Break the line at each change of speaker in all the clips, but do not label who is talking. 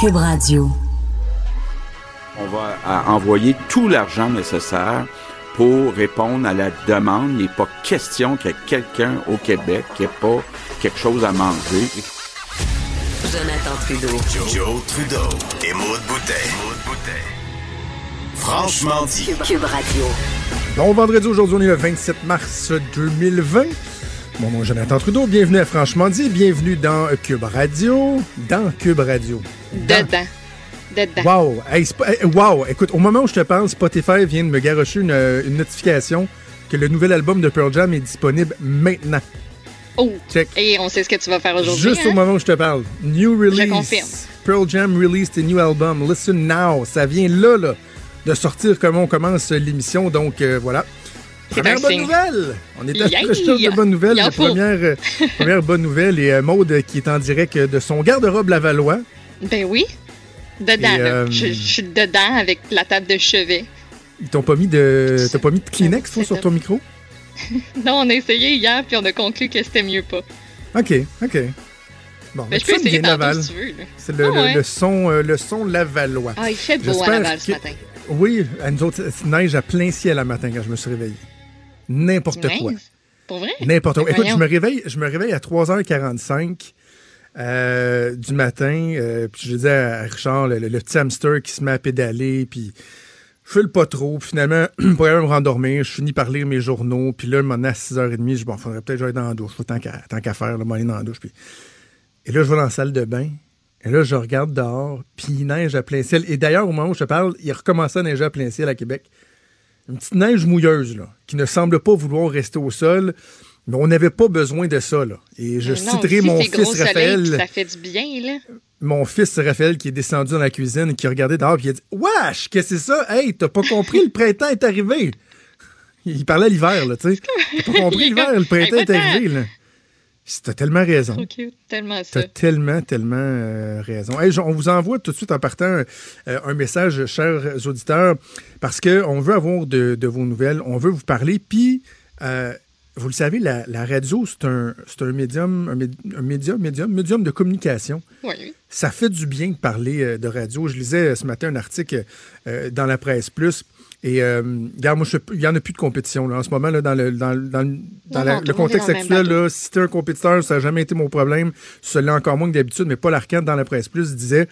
Cube Radio.
On va euh, envoyer tout l'argent nécessaire pour répondre à la demande. Il n'est pas question qu'il y ait quelqu'un au Québec qui n'ait pas quelque chose à manger.
Jonathan Trudeau.
Joe, Trudeau et Maude Boutet. Franchement dit.
Cube Radio.
Bon vendredi, aujourd'hui, on est le 27 mars 2020. Mon nom est Jonathan Trudeau. Bienvenue à Franchement dit. Bienvenue dans Cube Radio. Dans Cube Radio. Dans-
Dedans. Dedans.
Wow! Hey, wow! Écoute, au moment où je te parle, Spotify vient de me garocher une, une notification que le nouvel album de Pearl Jam est disponible maintenant.
Oh,
Check.
et on sait ce que tu vas faire aujourd'hui.
Juste au
hein?
moment où je te parle. New release.
confirme.
Pearl Jam released a new album. Listen now. Ça vient là, là, de sortir comme on commence l'émission. Donc, euh, voilà. Première bonne nouvelle. On est à la recherche de bonnes nouvelles. La première, euh, première bonne nouvelle. Et euh, Maude qui est en direct euh, de son garde-robe Lavallois.
Ben oui. Dedans,
Et, euh,
Je, je suis dedans avec la table de chevet.
Ils t'ont pas mis de. T'as pas mis de Kleenex, toi, sur ton micro?
Non, on a essayé hier, puis on a conclu que c'était mieux pas.
OK, OK. Bon,
mais je peux essayer
Laval.
si tu veux. là.
C'est le,
Ah
le-
ouais.
le son, le son Lavallois.
Ah, il fait beau à Laval ce matin.
Oui, à nous autres, il neige à plein ciel à matin quand je me suis réveillé. N'importe quoi.
Pour vrai?
N'importe quoi. Écoute, je me réveille, je me réveille à 3h45 euh, du matin. euh, puis je disais à Richard, le, le- le petit hamster qui se met à pédaler, puis je file pas trop. Puis finalement, pour aller me rendormir, je finis par lire mes journaux. Puis là, maintenant, à 6h30, je dis, bon, faudrait peut-être que j'aille dans la douche. Tant qu'à tant qu'à faire, là, m'aller dans la douche. Puis... Et là, je vais dans la salle de bain. Et là, je regarde dehors, puis il neige à plein ciel. Et d'ailleurs, au moment où je te parle, il recommençait à neiger à plein ciel à Québec. Une petite neige mouilleuse, là, qui ne semble pas vouloir rester au sol. Mais on n'avait pas besoin de ça, là. Et je
non,
citerai mon fils Raphaël,
ça fait du bien, là.
mon fils Raphaël qui est descendu dans la cuisine, qui a regardé dehors, puis il a dit Wesh, qu'est-ce que c'est ça? Hey, t'as pas compris, le printemps est arrivé. Il parlait l'hiver, là, tu sais. T'as pas compris l'hiver, le printemps est arrivé, là. T'as tellement raison.
Cute. Tellement.
T'as tellement, tellement euh, raison. Hey, on vous envoie tout de suite en partant euh, un message, chers auditeurs, parce qu'on veut avoir de, de vos nouvelles, on veut vous parler. Puis, euh, vous le savez, la, la radio, c'est un, médium, un, médium, médium, médium de communication.
Oui.
Ça fait du bien de parler de radio. Je lisais ce matin un article dans la presse plus. Et euh, regarde, moi, il n'y en a plus de compétition là, en ce moment là, dans le, dans, le- dans dans la- contexte actuel. Là, si tu un compétiteur, ça n'a jamais été mon problème. Cela encore moins que d'habitude, mais Paul Arcand, dans la presse plus, disait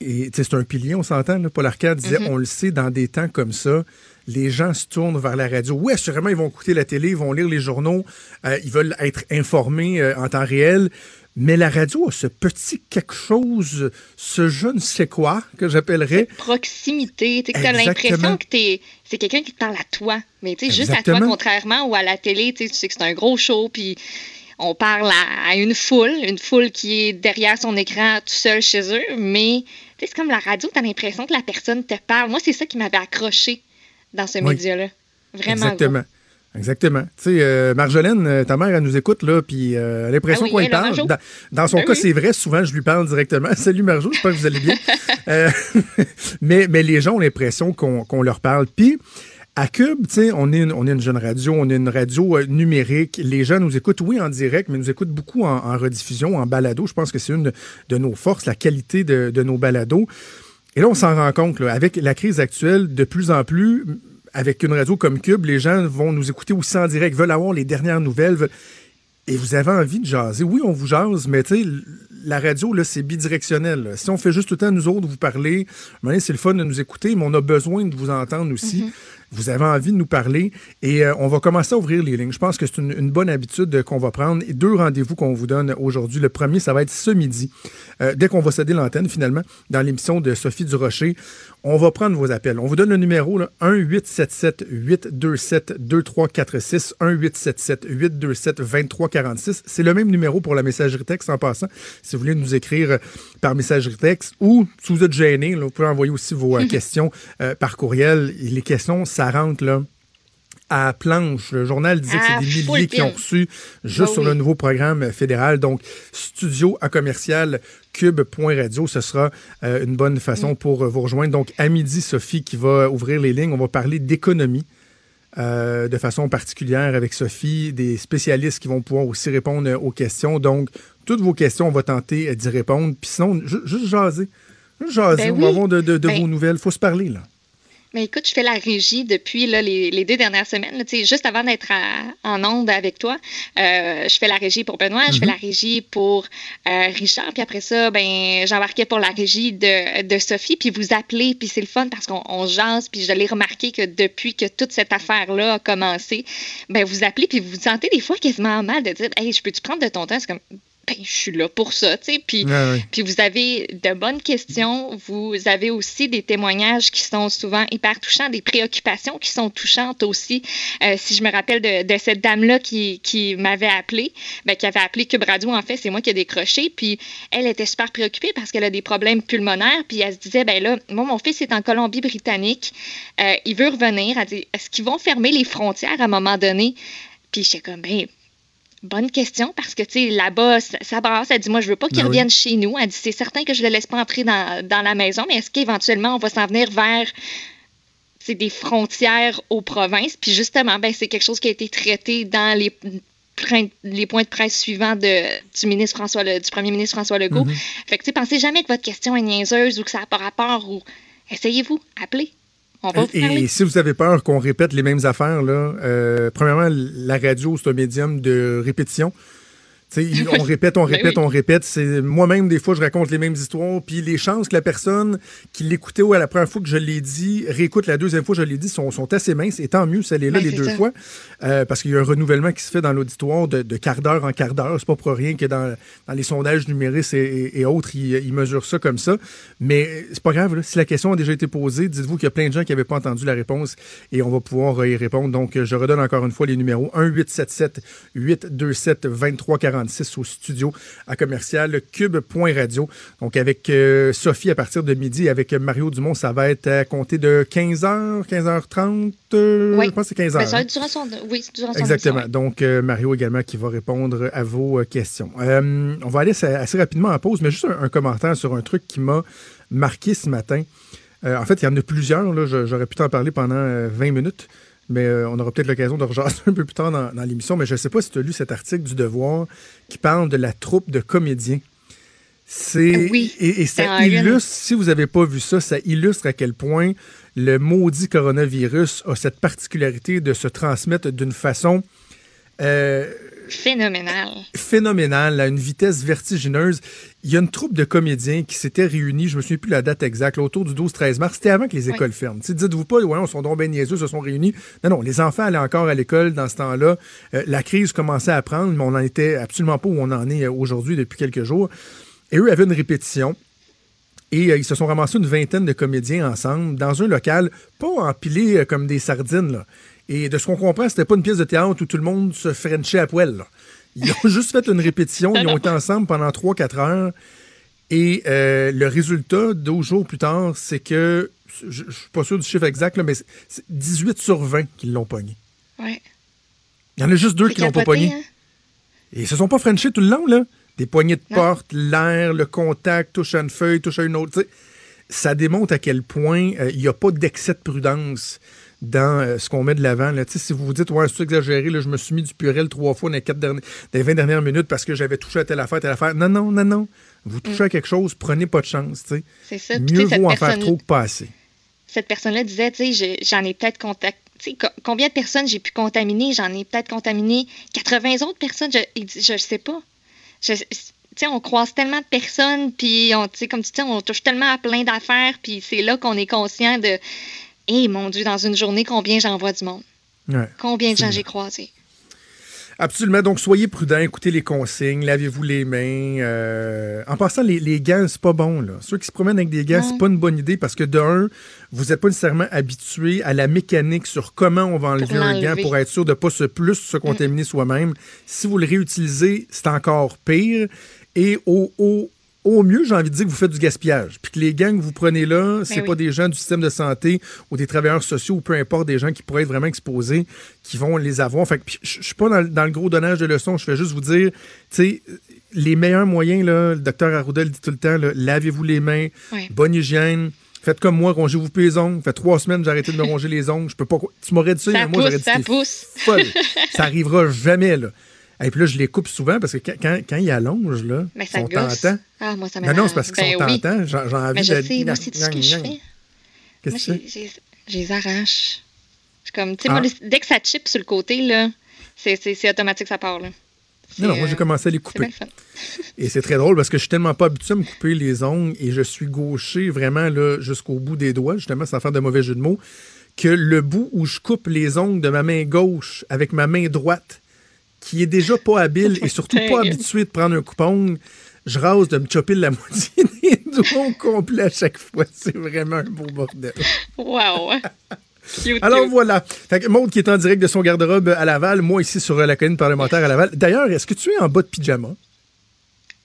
et tu sais, c'est un pilier, on s'entend. Paul Arcand disait
Mm-hmm.
on le sait, dans des temps comme ça, les gens se tournent vers la radio. Oui, assurément, ils vont écouter la télé, ils vont lire les journaux, euh, ils veulent être informés euh, en temps réel. Mais la radio a ce petit quelque chose, ce je ne sais quoi que j'appellerais.
Proximité. Tu sais, que t'as
Exactement.
l'impression que t'es, c'est quelqu'un qui te parle à toi. Mais tu sais, juste à toi, contrairement ou à la télé, tu sais, tu que c'est un gros show, puis on parle à, à une foule, une foule qui est derrière son écran tout seul chez eux, mais tu sais, c'est comme la radio, t'as l'impression que la personne te parle. Moi, c'est ça qui m'avait accroché dans ce
Oui.
média-là. Vraiment.
Exactement. Exactement. Tu sais, euh, Marjolaine, euh, ta mère, elle nous écoute, là, puis euh, elle a l'impression
Ah oui,
qu'on y parle. Dans, dans son
Ah
cas,
oui.
c'est vrai, souvent, je lui parle directement. Salut Marjo, j'espère que vous allez bien. Euh, mais, mais les gens ont l'impression qu'on qu'on leur parle. Puis, à Cube, tu sais, on est, une, on est une jeune radio, on est une radio euh, numérique. Les gens nous écoutent, oui, en direct, mais nous écoutent beaucoup en, en rediffusion, en balado. Je pense que c'est une de, de nos forces, la qualité de, de nos balados. Et là, on s'en rend compte, là, avec la crise actuelle, de plus en plus, avec une radio comme Cube, les gens vont nous écouter aussi en direct, veulent avoir les dernières nouvelles. veulent- Et vous avez envie de jaser. Oui, on vous jase, mais tu sais, la radio, là, c'est bidirectionnel. là. Si on fait juste tout le temps, nous autres, vous parler, c'est le fun de nous écouter, mais on a besoin de vous entendre aussi. Vous avez envie de nous parler et euh, on va commencer à ouvrir les lignes. Je pense que c'est une, une bonne habitude euh, qu'on va prendre. Et deux rendez-vous qu'on vous donne aujourd'hui. Le premier, ça va être ce midi. Euh, dès qu'on va céder l'antenne, finalement, dans l'émission de Sophie Durocher, on va prendre vos appels. On vous donne le numéro là, 1-877-827-2346, 1-877-827-2346. C'est le même numéro pour la messagerie texte en passant. Si vous voulez nous écrire euh, par messagerie texte ou si vous êtes gêné, là, vous pouvez envoyer aussi vos euh, questions euh, par courriel. Les questions, ça rentre là à planche. Le journal disait que
Ah,
c'est des
full
milliers qui ont reçu juste
Bah
sur le nouveau programme fédéral. Donc, studio à commercial cube.radio, ce sera euh, une bonne façon
Mm.
pour euh, vous rejoindre. Donc, à midi, Sophie qui va ouvrir les lignes. On va parler d'économie euh, de façon particulière avec Sophie, des spécialistes qui vont pouvoir aussi répondre aux questions. Donc, toutes vos questions, on va tenter d'y répondre. Puis sinon, juste jaser. Juste jaser,
Ben
on va
oui.
avoir de, de- de
Ben-
vos nouvelles. faut se parler, là.
Mais écoute, je fais la régie depuis là, les, les deux dernières semaines. là, juste avant d'être en onde avec toi, euh, je fais la régie pour Benoît, je fais la régie pour euh, Richard, puis après ça, ben j'embarquais pour la régie de, de Sophie, puis vous appelez, puis c'est le fun parce qu'on on jase, puis je l'ai remarqué que depuis que toute cette affaire-là a commencé, ben vous appelez, puis vous vous sentez des fois quasiment mal de dire, hey, je peux-tu prendre de ton temps? C'est comme, ben je suis là pour ça, tu sais, puis... Puis vous avez de bonnes questions, vous avez aussi des témoignages qui sont souvent hyper touchants, des préoccupations qui sont touchantes aussi. Euh, si je me rappelle de, de cette dame-là qui, qui m'avait appelé, ben, qui avait appelé Cube Radio, en fait, c'est moi qui ai décroché, puis elle était super préoccupée parce qu'elle a des problèmes pulmonaires, puis elle se disait, ben là, moi, mon fils est en Colombie-Britannique, euh, il veut revenir, elle dit, est-ce qu'ils vont fermer les frontières à un moment donné? Puis j'étais comme, ben, Bonne question, parce que, tu sais, là-bas, ça, ça brasse. Elle dit, moi, je veux pas qu'il
Ben oui.
revienne chez nous. Elle dit, c'est certain que je le laisse pas entrer dans, dans la maison, mais est-ce qu'éventuellement, on va s'en venir vers c'est des frontières aux provinces? Puis justement, ben, c'est quelque chose qui a été traité dans les, points de presse suivants de, du, ministre François, Le- du premier ministre François Legault. Fait que, tu pensez jamais que votre question est niaiseuse ou que ça n'a pas rapport ou essayez-vous, appelez.
Et si vous avez peur qu'on répète les mêmes affaires, là, euh, premièrement, la radio, c'est un médium de répétition. On répète, on
Ben
répète,
oui.
on répète. C'est moi-même des fois je raconte les mêmes histoires, puis les chances que la personne qui l'écoutait ou à la première fois que je l'ai dit réécoute la deuxième fois que je l'ai dit sont, sont assez minces. Et tant mieux, ça est là
Ben,
les deux
ça.
fois, Euh, parce qu'il y a un renouvellement qui se fait dans l'auditoire de, de quart d'heure en quart d'heure. C'est pas pour rien que dans, dans les sondages numériques et, et- et autres, ils, ils mesurent ça comme ça. Mais c'est pas grave. là. Si la question a déjà été posée, dites-vous qu'il y a plein de gens qui n'avaient pas entendu la réponse et on va pouvoir euh, y répondre. Donc, je redonne encore une fois les numéros 1-877-827-2346 au studio à commercial cube.radio. Donc, avec euh, Sophie à partir de midi, avec Mario Dumont, ça va être à compter de 15h, 15h30. euh,
Oui.
Je pense que c'est 15h.
Ben, ça va
hein?
être durant son, oui, durant son
Exactement.
émission,
Donc, euh, Mario également qui va répondre à vos questions. On va aller assez, rapidement en pause, mais juste un, un commentaire sur un truc qui m'a marqué ce matin. En fait, il y en a plusieurs. J'aurais pu t'en parler pendant euh, 20 minutes, mais euh, on aura peut-être l'occasion de rejaser un peu plus tard dans, dans l'émission. Mais je ne sais pas si tu as lu cet article du Devoir qui parle de la troupe de comédiens. C'est
Oui,
et, ça illustre, si vous n'avez pas vu ça, ça illustre à quel point le maudit coronavirus a cette particularité de se transmettre d'une façon euh,
Phénoménal.
phénoménale, à une vitesse vertigineuse. Il y a une troupe de comédiens qui s'étaient réunis, je me souviens plus la date exacte, autour du 12-13 mars. C'était avant que les
Oui.
écoles ferment. Tu sais, Dites-vous pas, ouais, on sont donc bien niaiseux, se sont réunis. Non, non, les enfants allaient encore à l'école dans ce temps-là. Euh, la crise commençait à prendre, mais on n'en était absolument pas où on en est euh, aujourd'hui depuis quelques jours. Et eux avaient une répétition. Et euh, ils se sont ramassés une vingtaine de comédiens ensemble dans un local, pas empilé euh, comme des sardines. Là. Et de ce qu'on comprend, c'était pas une pièce de théâtre où tout le monde se frenchait à poil. là. Ils ont juste fait une répétition, ils ont été ensemble pendant 3-4 heures. Et euh, le résultat, deux jours plus tard, c'est que, je, je suis pas sûr du chiffre exact, là, mais c'est- c'est 18 sur 20 qui l'ont pogné.
Ouais.
Il y en a juste deux qui l'ont pas pogné.
hein?
Et ils se sont pas frenchés tout le long, là. Des poignées de porte, l'air, le contact, touche à une feuille, touche à une autre. Ça démontre à quel point euh, il n'y a pas d'excès de prudence dans euh, ce qu'on met de l'avant. Si vous vous dites, ouais, c'est exagéré, là, je me suis mis du purel trois fois dans les, quatre derniers- dans les 20 dernières minutes parce que j'avais touché à telle affaire, telle affaire. Non, non, non, non. Vous touchez à quelque chose, prenez pas de chance.
C'est ça.
Mieux vaut en faire trop que pas assez.
cette personne-là disait, tu sais, je- j'en ai peut-être contact. tu sais, co- combien de personnes j'ai pu contaminer? J'en ai peut-être contaminé 80 autres personnes. Je, je sais pas. Je- on croise tellement de personnes, puis on, comme tu dis, on touche tellement à plein d'affaires, puis c'est là qu'on est conscient de, hé, mon Dieu, dans une journée, combien j'envoie du monde?
Ouais.
Combien de gens j'ai croisés?
Absolument. Donc, soyez prudents, écoutez les consignes, lavez-vous les mains. euh, En passant, les, les gants, c'est pas bon. Là. Ceux qui se promènent avec des gants, c'est pas une bonne idée parce que, de un, vous n'êtes pas nécessairement habitué à la mécanique sur comment on va enlever un gant pour être sûr de ne pas se plus se contaminer soi-même. Si vous le réutilisez, c'est encore pire. Et au, au, au mieux, j'ai envie de dire que vous faites du gaspillage. Puis que les gants que vous prenez là, c'est
oui.
pas des gens du système de santé ou des travailleurs sociaux ou peu importe, des gens qui pourraient être vraiment exposés, qui vont les avoir. Fait que je suis pas dans, le- dans le gros donnage de leçons, je fais juste vous dire, tu sais, les meilleurs moyens, là, le docteur Arruda le dit tout le temps, lavez-vous les mains,
Oui.
bonne hygiène, Faites comme moi, rongez-vous plus les ongles. Fait trois semaines, j'ai arrêté de me ronger les ongles. Je peux pas. Tu m'aurais dit ça,
Ça
mais moi, j'aurais
pousse,
dit
ça pousse.
folle. ça arrivera jamais, là. Et puis là, je les coupe souvent parce que quand, quand, ils allongent, là, ils
ça
sont tentants.
Ah, moi, ça
Non,
m'énerve.
non, c'est parce qu'ils
Ben
sont
oui.
tentants. J'ai envie
Mais je
de.
sais, moi, c'est ce que je fais.
Qu'est-ce que c'est?
je les arrache. Je suis comme, tu sais,
Ah.
moi, dès que ça chip sur le côté, là, c'est automatique, ça part, là.
Non, non, moi, j'ai
euh,
commencé à les couper. Et c'est très drôle parce que je suis tellement pas habitué à me couper les ongles et je suis gaucher vraiment là jusqu'au bout des doigts, justement, sans faire de mauvais jeu de mots, que le bout où je coupe les ongles de ma main gauche avec ma main droite, qui est déjà pas habile et surtout pas habitué de prendre un coupe-ongle, je rase de me chopper la moitié des doigts au complet à chaque fois. C'est vraiment un beau bordel.
Wow. Cute,
Alors
cute.
voilà. Fait que qui est en direct de son garde-robe à Laval, moi ici sur euh, la colline parlementaire à Laval. D'ailleurs, est-ce que tu es en bas de pyjama?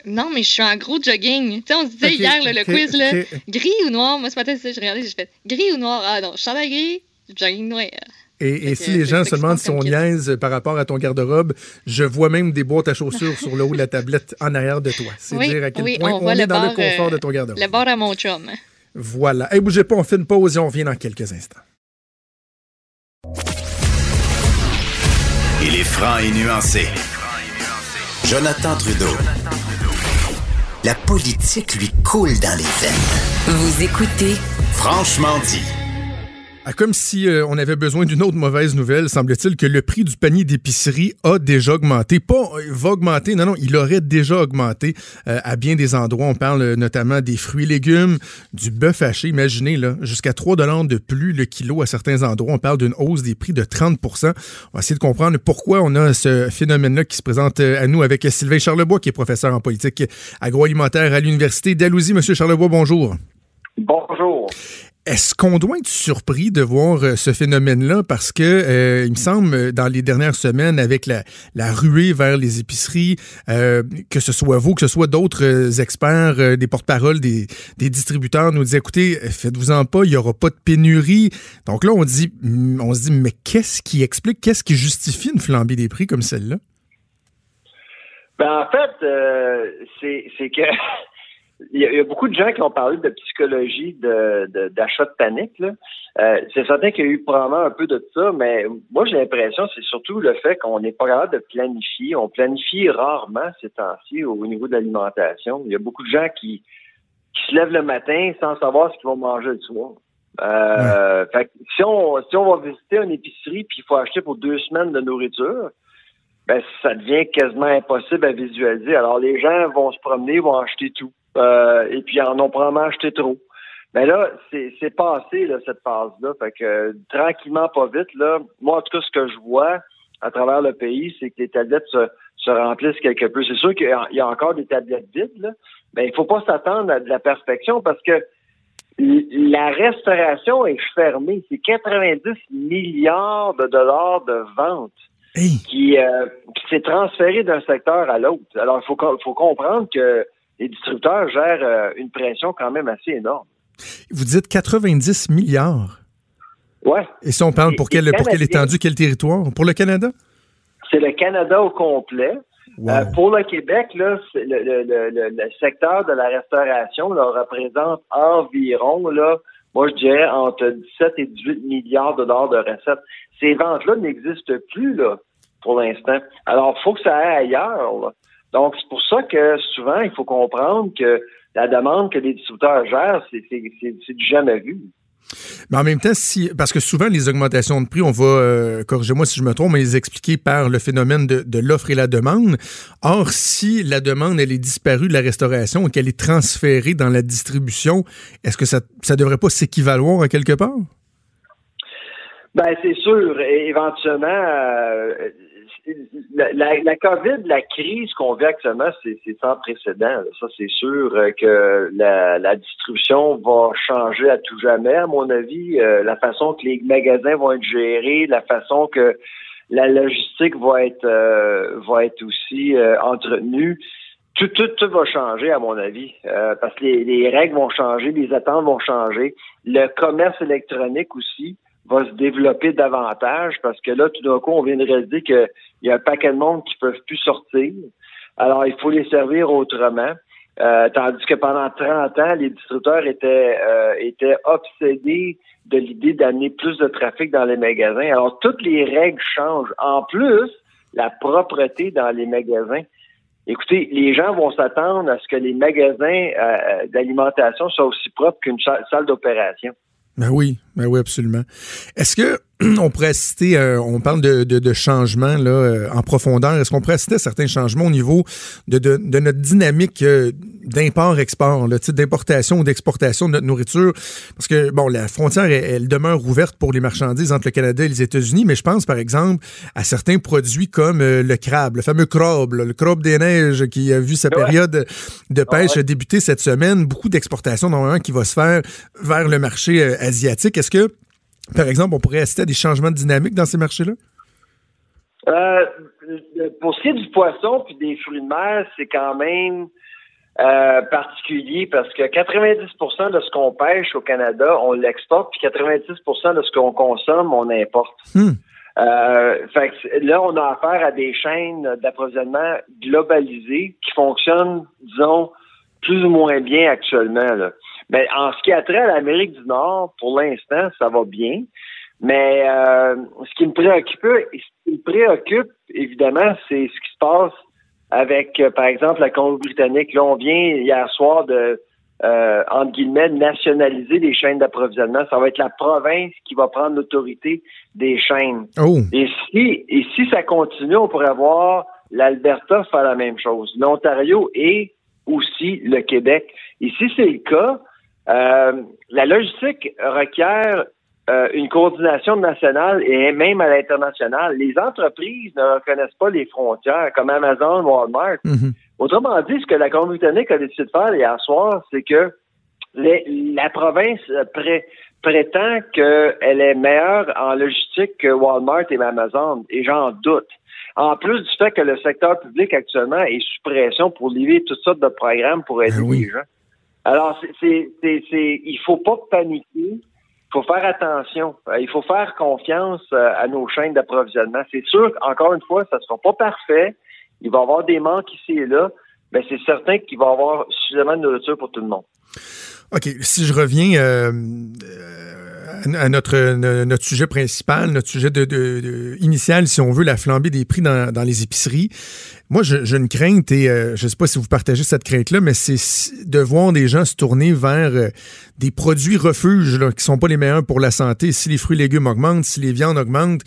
Non, mais je suis en gros jogging. Tu sais, on se disait hier, là, le quiz, là, gris ou noir? Moi, ce matin, j'ai regardé, j'ai fait gris ou noir? Ah non, chandail gris, jogging noir.
Et, et si les gens se demandent si on niaise par rapport à ton garde-robe, je vois même des boîtes à chaussures sur le haut de la tablette en arrière de toi. C'est
Oui,
dire à quel
oui,
point
on
est
le
dans le confort
euh,
de ton garde-robe.
Le bord à mon chum.
Voilà. Hey, bougez pas, on fait une pause et on revient dans quelques instants.
Il est franc et nuancé. Jonathan Trudeau. La politique lui coule dans les veines.
Vous écoutez
Franchement dit.
Ah, comme si euh, on avait besoin d'une autre mauvaise nouvelle, semble-t-il que le prix du panier d'épicerie a déjà augmenté. Pas euh, va augmenter, non, non, il aurait déjà augmenté euh, à bien des endroits. On parle notamment des fruits et légumes, du bœuf haché. Imaginez, là, jusqu'à 3 de plus le kilo à certains endroits. On parle d'une hausse des prix de 30% On va essayer de comprendre pourquoi on a ce phénomène-là qui se présente à nous avec Sylvain Charlebois, qui est professeur en politique agroalimentaire à l'Université d'Alousie. Monsieur Charlebois, bonjour.
Bonjour.
Est-ce qu'on doit être surpris de voir euh, ce phénomène-là? Parce que, euh, il me semble, euh, dans les dernières semaines, avec la, ruée vers les épiceries, que ce soit vous, que ce soit d'autres experts, des porte-paroles, des, des distributeurs, nous disaient, écoutez, faites-vous-en pas, il n'y aura pas de pénurie. Donc là, on, dit, hmm, on se dit, mais qu'est-ce qui explique, qu'est-ce qui justifie une flambée des prix comme celle-là?
Ben, en fait, c'est que il y, a, il y a beaucoup de gens qui ont parlé de psychologie de de- d'achat de, panique. Euh, c'est certain qu'il y a eu probablement un peu de ça, mais moi j'ai l'impression c'est surtout le fait qu'on n'est pas capable de planifier. On planifie rarement ces temps-ci au niveau de l'alimentation. Il y a beaucoup de gens qui qui se lèvent le matin sans savoir ce qu'ils vont manger le soir. Euh, fait que si on si on va visiter une épicerie puis il faut acheter pour deux semaines de nourriture, ben ça devient quasiment impossible à visualiser. Alors les gens vont se promener, vont acheter tout, Euh, et puis en ont probablement acheté trop. Mais là, c'est passé là, cette phase-là. Fait que euh, tranquillement, pas vite, là, moi en tout cas ce que je vois à travers le pays, c'est que les tablettes se, se remplissent quelque peu. C'est sûr qu'il y a- il y a encore des tablettes vides, là, mais il faut pas s'attendre à de la perfection parce que la restauration est fermée. C'est 90 milliards de dollars de ventes
Hey!
qui, euh, qui s'est transféré d'un secteur à l'autre. Alors, il faut, faut comprendre que les distributeurs gèrent euh, une pression quand même assez énorme.
Vous dites 90 milliards.
Ouais,
Et si on parle pour
Et- et
quelle, pour quelle
Canadiens.
étendue, quel territoire? Pour le Canada?
c'est le Canada au complet.
Wow.
Euh, pour le Québec, là, le, le- le- le- le secteur de la restauration là, représente environ, là, moi je dirais, entre 17 et 18 milliards de dollars de recettes. Ces ventes-là n'existent plus là, pour l'instant. Alors, il faut que ça aille ailleurs. là. Donc, c'est pour ça que souvent, il faut comprendre que la demande que les distributeurs gèrent, c'est du jamais vu.
Mais en même temps, si, parce que souvent, les augmentations de prix, on va, euh, corrigez-moi si je me trompe, mais les expliquer par le phénomène de, de l'offre et la demande. Or, si la demande, elle est disparue de la restauration et qu'elle est transférée dans la distribution, est-ce que ça ne devrait pas s'équivaloir à quelque part?
Ben, c'est sûr. Et éventuellement, euh, la, la, COVID, la crise qu'on vit actuellement, c'est sans précédent. Ça, c'est sûr euh, que la, la distribution va changer à tout jamais, à mon avis. Euh, la façon que les magasins vont être gérés, la façon que la logistique va être euh, va être aussi euh, entretenue. Tout, tout, tout va changer, à mon avis, euh, parce que les, les règles vont changer, les attentes vont changer. Le commerce électronique aussi va se développer davantage parce que là, tout d'un coup, on vient de réaliser qu'il y a un paquet de monde qui ne peuvent plus sortir. Alors, il faut les servir autrement. Euh, tandis que pendant 30 ans, les distributeurs étaient, euh, étaient obsédés de l'idée d'amener plus de trafic dans les magasins. Alors, toutes les règles changent. En plus, la propreté dans les magasins. Écoutez, les gens vont s'attendre à ce que les magasins euh, d'alimentation soient aussi propres qu'une salle d'opération.
Ben oui, ben oui, absolument. Est-ce que on pourrait citer, euh, on parle de, de, de changements là, euh, en profondeur, est-ce qu'on pourrait citer certains changements au niveau de, de, de notre dynamique euh, d'import-export, le titre d'importation ou d'exportation de notre nourriture? Parce que, bon, la frontière, elle, demeure ouverte pour les marchandises entre le Canada et les États-Unis, mais je pense, par exemple, à certains produits comme le crabe, le fameux crabe, le crabe des neiges qui a vu sa période de pêche débuter cette semaine. Beaucoup d'exportation, normalement, qui va se faire vers le marché asiatique. Est-ce que par exemple, on pourrait assister à des changements de dynamique dans ces marchés-là?
Euh, pour ce qui est du poisson puis des fruits de mer, c'est quand même euh, particulier parce que 90% de ce qu'on pêche au Canada, on l'exporte, puis 90% de ce qu'on consomme, on importe. Hmm. Euh, fait là, on a affaire à des chaînes d'approvisionnement globalisées qui fonctionnent, disons, plus ou moins bien actuellement. Là. Mais en ce qui a trait à l'Amérique du Nord, pour l'instant, ça va bien. Mais euh, ce qui me préoccupe, ce qui me préoccupe, évidemment, c'est ce qui se passe avec, euh, par exemple, la Colombie-Britannique. Là, on vient hier soir de, euh, entre guillemets, nationaliser les chaînes d'approvisionnement. Ça va être la province qui va prendre l'autorité des chaînes. Oh. Et si, et si ça continue, on pourrait voir l'Alberta faire la même chose, l'Ontario et aussi le Québec. Et si c'est le cas, la logistique requiert euh, une coordination nationale et même à l'international. Les entreprises ne reconnaissent pas les frontières, comme Amazon, Walmart. Mhm. Autrement dit, ce que la Colombie-Britannique a décidé de faire hier soir, c'est que la province prétend qu'elle est meilleure en logistique que Walmart et Amazon, et j'en doute. En plus du fait que le secteur public actuellement est sous pression pour livrer toutes sortes de programmes pour aider ben les gens. Alors, c'est, c'est, il faut pas paniquer. Il faut faire attention. Euh, il faut faire confiance euh, à nos chaînes d'approvisionnement. C'est sûr, encore une fois, ça ne sera pas parfait. Il va y avoir des manques ici et là, mais c'est certain qu'il va y avoir suffisamment de nourriture pour tout le monde.
OK. Si je reviens euh, à notre, notre sujet principal, notre sujet de, initial, si on veut, la flambée des prix dans, dans les épiceries. Moi, j'ai une crainte, et euh, je ne sais pas si vous partagez cette crainte-là, mais c'est de voir des gens se tourner vers euh, des produits refuges là, qui sont pas les meilleurs pour la santé. Si les fruits et légumes augmentent, si les viandes augmentent,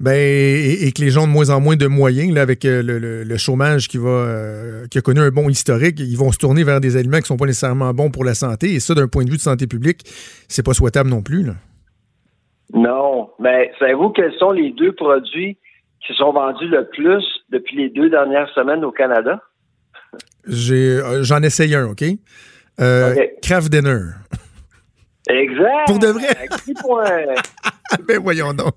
ben, et, que les gens ont de moins en moins de moyens, là, avec euh, le, chômage qui va qui a connu un bon historique, ils vont se tourner vers des aliments qui sont pas nécessairement bons pour la santé. Et ça, d'un point de vue de santé publique, c'est pas souhaitable non plus. Là.
Non, mais savez-vous quels sont les deux produits qui sont vendus le plus depuis les deux dernières semaines au Canada?
J'ai, euh, j'en essaye un, OK? Euh, Craft Dinner.
Exact.
Pour de vrai? ben voyons donc.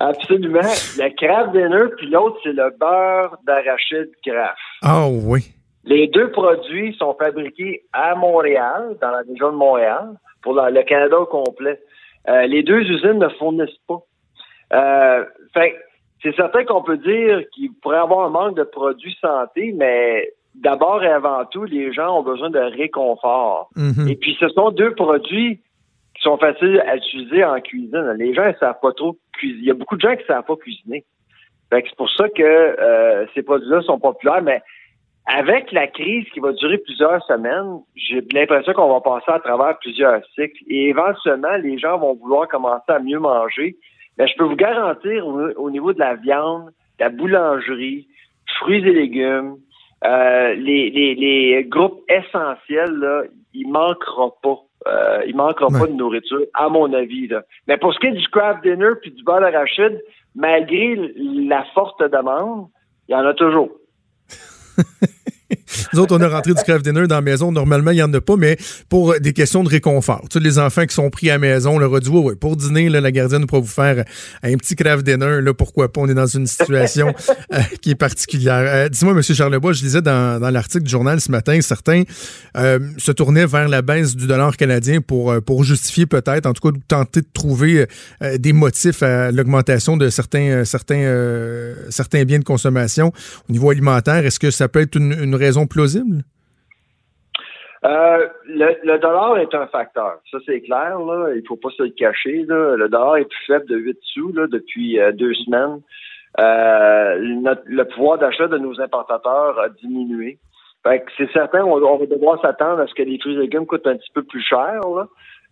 Absolument. Le Craft Dinner, puis l'autre, c'est le beurre d'arachide Kraft.
Ah oh, oui.
Les deux produits sont fabriqués à Montréal, dans la région de Montréal, pour le Canada au complet. Euh, les deux usines ne fournissent pas. Euh, fait c'est certain qu'on peut dire qu'il pourrait y avoir un manque de produits santé, mais d'abord et avant tout, les gens ont besoin de réconfort. Mhm. Et puis, ce sont deux produits sont faciles à utiliser en cuisine. Les gens ne savent pas trop cuisiner. Il y a beaucoup de gens qui ne savent pas cuisiner. c'est pour ça que euh, ces produits-là sont populaires, mais avec la crise qui va durer plusieurs semaines, j'ai l'impression qu'on va passer à travers plusieurs cycles et éventuellement, les gens vont vouloir commencer à mieux manger mais je peux vous garantir au, niveau de la viande, la boulangerie, fruits et légumes, euh, les, les, les, groupes essentiels, là, il manquera pas. Euh, il manquera pas de nourriture, à mon avis. Là. Mais pour ce qui est du craft dinner puis du beurre d'arachide, malgré la forte demande, il y en a toujours.
Nous autres, on a rentré du craft dinner dans la maison. Normalement, il n'y en a pas, mais pour des questions de réconfort. Tu sais, les enfants qui sont pris à la maison, on leur a dit, ouais, pour dîner, la gardienne pourra vous faire un petit craft dinner. Là, pourquoi pas? On est dans une situation euh, qui est particulière. Euh, dis-moi, M. Charlebois, je lisais dans, l'article du journal ce matin, certains euh, se tournaient vers la baisse du dollar canadien pour, pour justifier peut-être, en tout cas, tenter de trouver des motifs à l'augmentation de certains, certains, certains biens de consommation au niveau alimentaire. Est-ce que ça peut être une, une raison plausible?
Euh, le, dollar est un facteur. Ça, c'est clair. Là. Il faut pas se le cacher. Le dollar est plus faible de 8 sous depuis euh, deux semaines. Euh, le pouvoir d'achat de nos importateurs a diminué. c'est certain, on, va devoir s'attendre à ce que les fruits et légumes coûtent un petit peu plus cher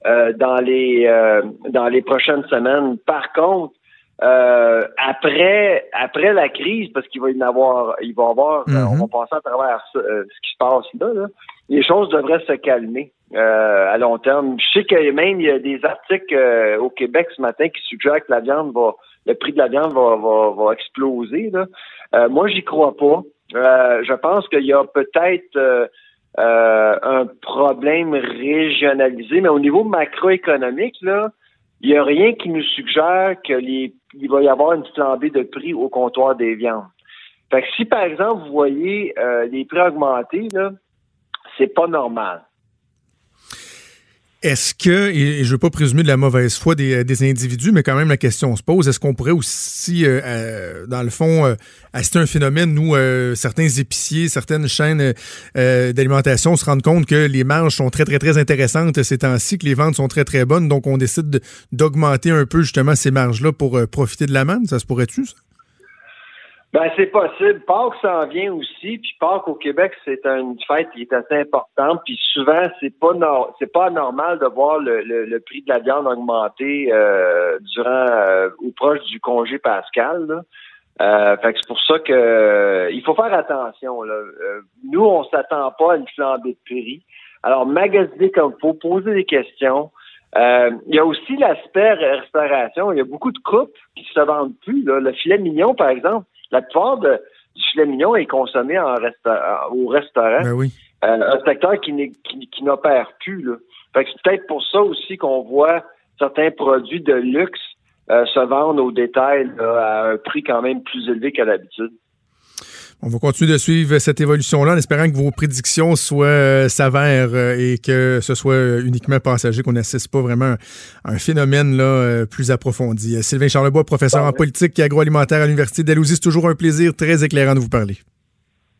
dans les prochaines semaines. Par contre, euh, après après la crise, parce qu'il va y en avoir, il va avoir, euh, on va mhm. passer à travers euh, ce qui se passe là, les choses devraient se calmer à long terme. Je sais que même il y a des articles au Québec ce matin qui suggèrent que la viande va, le prix de la viande va, va, va exploser. Là. moi, j'y crois pas. je pense qu'il y a peut-être un problème régionalisé, mais au niveau macroéconomique, là, il n'y a rien qui nous suggère qu'il va y avoir une flambée de prix au comptoir des viandes. Fait que si, par exemple, vous voyez euh, les prix augmenter, là, c'est pas normal.
Est-ce que, et je ne veux pas présumer de la mauvaise foi des, individus, mais quand même la question se pose, est-ce qu'on pourrait aussi, euh, euh, dans le fond, euh, assister un phénomène où certains épiciers, certaines chaînes d'alimentation se rendent compte que les marges sont très, très, très intéressantes ces temps-ci, que les ventes sont très, très bonnes, donc on décide d'augmenter un peu justement ces marges-là pour profiter de la manne? Ça se pourrait-tu, ça?
Ben, c'est possible. Pâques s'en vient aussi, puis Pâques au Québec, c'est une fête qui est assez importante, puis souvent, c'est pas c'est pas normal de voir le, le, prix de la viande augmenter euh, durant euh, ou proche du congé pascal. Là. Euh, fait c'est pour ça que il faut faire attention. Là. nous, on s'attend pas à une flambée de prix. Alors, magasiner comme il faut, poser des questions. il y a aussi l'aspect restauration. Il y a beaucoup de coupes qui se vendent plus. Là. Le filet mignon, par exemple, la plupart de, du filet mignon est consommé en au restaurant.
Ben oui.
Euh, un secteur qui, qui, n'opère plus. Là. Fait que c'est peut-être pour ça aussi qu'on voit certains produits de luxe euh, se vendre au détail à un prix quand même plus élevé qu'à l'habitude.
On va continuer de suivre cette évolution-là en espérant que vos prédictions soient euh, sévères euh, et que ce soit uniquement passager, qu'on n'assiste pas vraiment à un phénomène là, euh, plus approfondi. Sylvain Charlebois, professeur en politique et agroalimentaire à l'Université d'Alousie, c'est toujours un plaisir très éclairant de vous parler.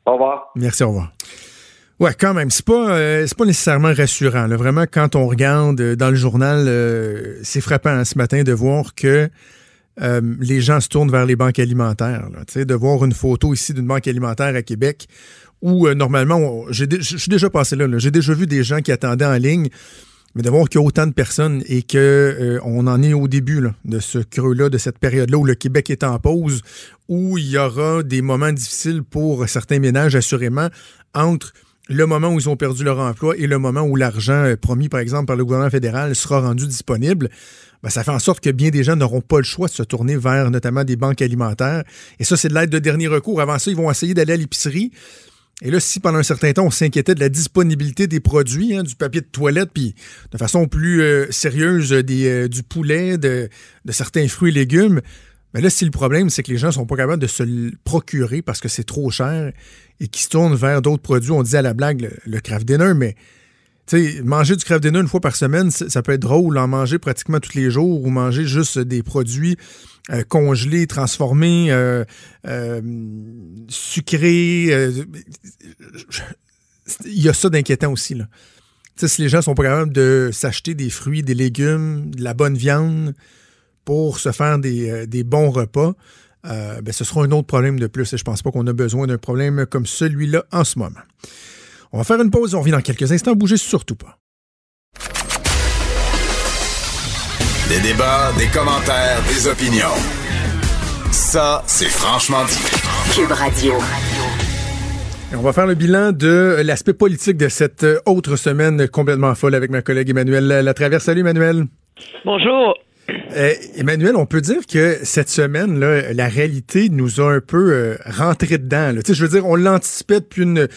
Au revoir.
Merci, au revoir. Ouais, quand même, c'est pas c'est pas nécessairement rassurant. Vraiment, quand on regarde dans le journal, c'est frappant hein, ce matin de voir que euh, les gens se tournent vers les banques alimentaires. de voir une photo ici d'une banque alimentaire à Québec où euh, normalement, je suis déjà passé là, j'ai déjà vu des gens qui attendaient en ligne, mais de voir qu'il y a autant de personnes et qu'on euh, en est au début de ce creux-là, de cette période-là où le Québec est en pause, où il y aura des moments difficiles pour certains ménages, assurément, entre le moment où ils ont perdu leur emploi et le moment où l'argent promis, par exemple, par le gouvernement fédéral sera rendu disponible. Ben, ça fait en sorte que bien des gens n'auront pas le choix de se tourner vers notamment des banques alimentaires. Et ça, c'est de l'aide de dernier recours. Avant ça, ils vont essayer d'aller à l'épicerie. Et là, si pendant un certain temps, on s'inquiétait de la disponibilité des produits, hein, du papier de toilette, puis de façon plus euh, sérieuse euh, du poulet, de, certains fruits et légumes, mais ben là, si le problème, c'est que les gens ne sont pas capables de se procurer parce que c'est trop cher et qu'ils se tournent vers d'autres produits. On dit à la blague le, le craft dinner, mais sais, manger du craft dinner une fois par semaine, ça peut être drôle. En manger pratiquement tous les jours ou manger juste des produits euh, congelés, transformés, euh, euh, sucrés. il y a ça d'inquiétant aussi. Là. si les gens sont pas capables de s'acheter des fruits, des légumes, de la bonne viande pour se faire des, bons repas, ben, ce sera un autre problème de plus. Et je pense pas qu'on a besoin d'un problème comme celui-là en ce moment. On va faire une pause, on revient dans quelques instants. Bougez surtout pas.
Des débats, des commentaires, des opinions. Ça, c'est franchement dit.
Cube Radio.
on va faire le bilan de l'aspect politique de cette autre semaine complètement folle avec ma collègue Emmanuel Latraverse. Salut Emmanuel.
Bonjour.
Euh, Emmanuel, on peut dire que cette semaine, là, la réalité nous a un peu euh, rentré dedans. Là. Je veux dire, on l'anticipait depuis une,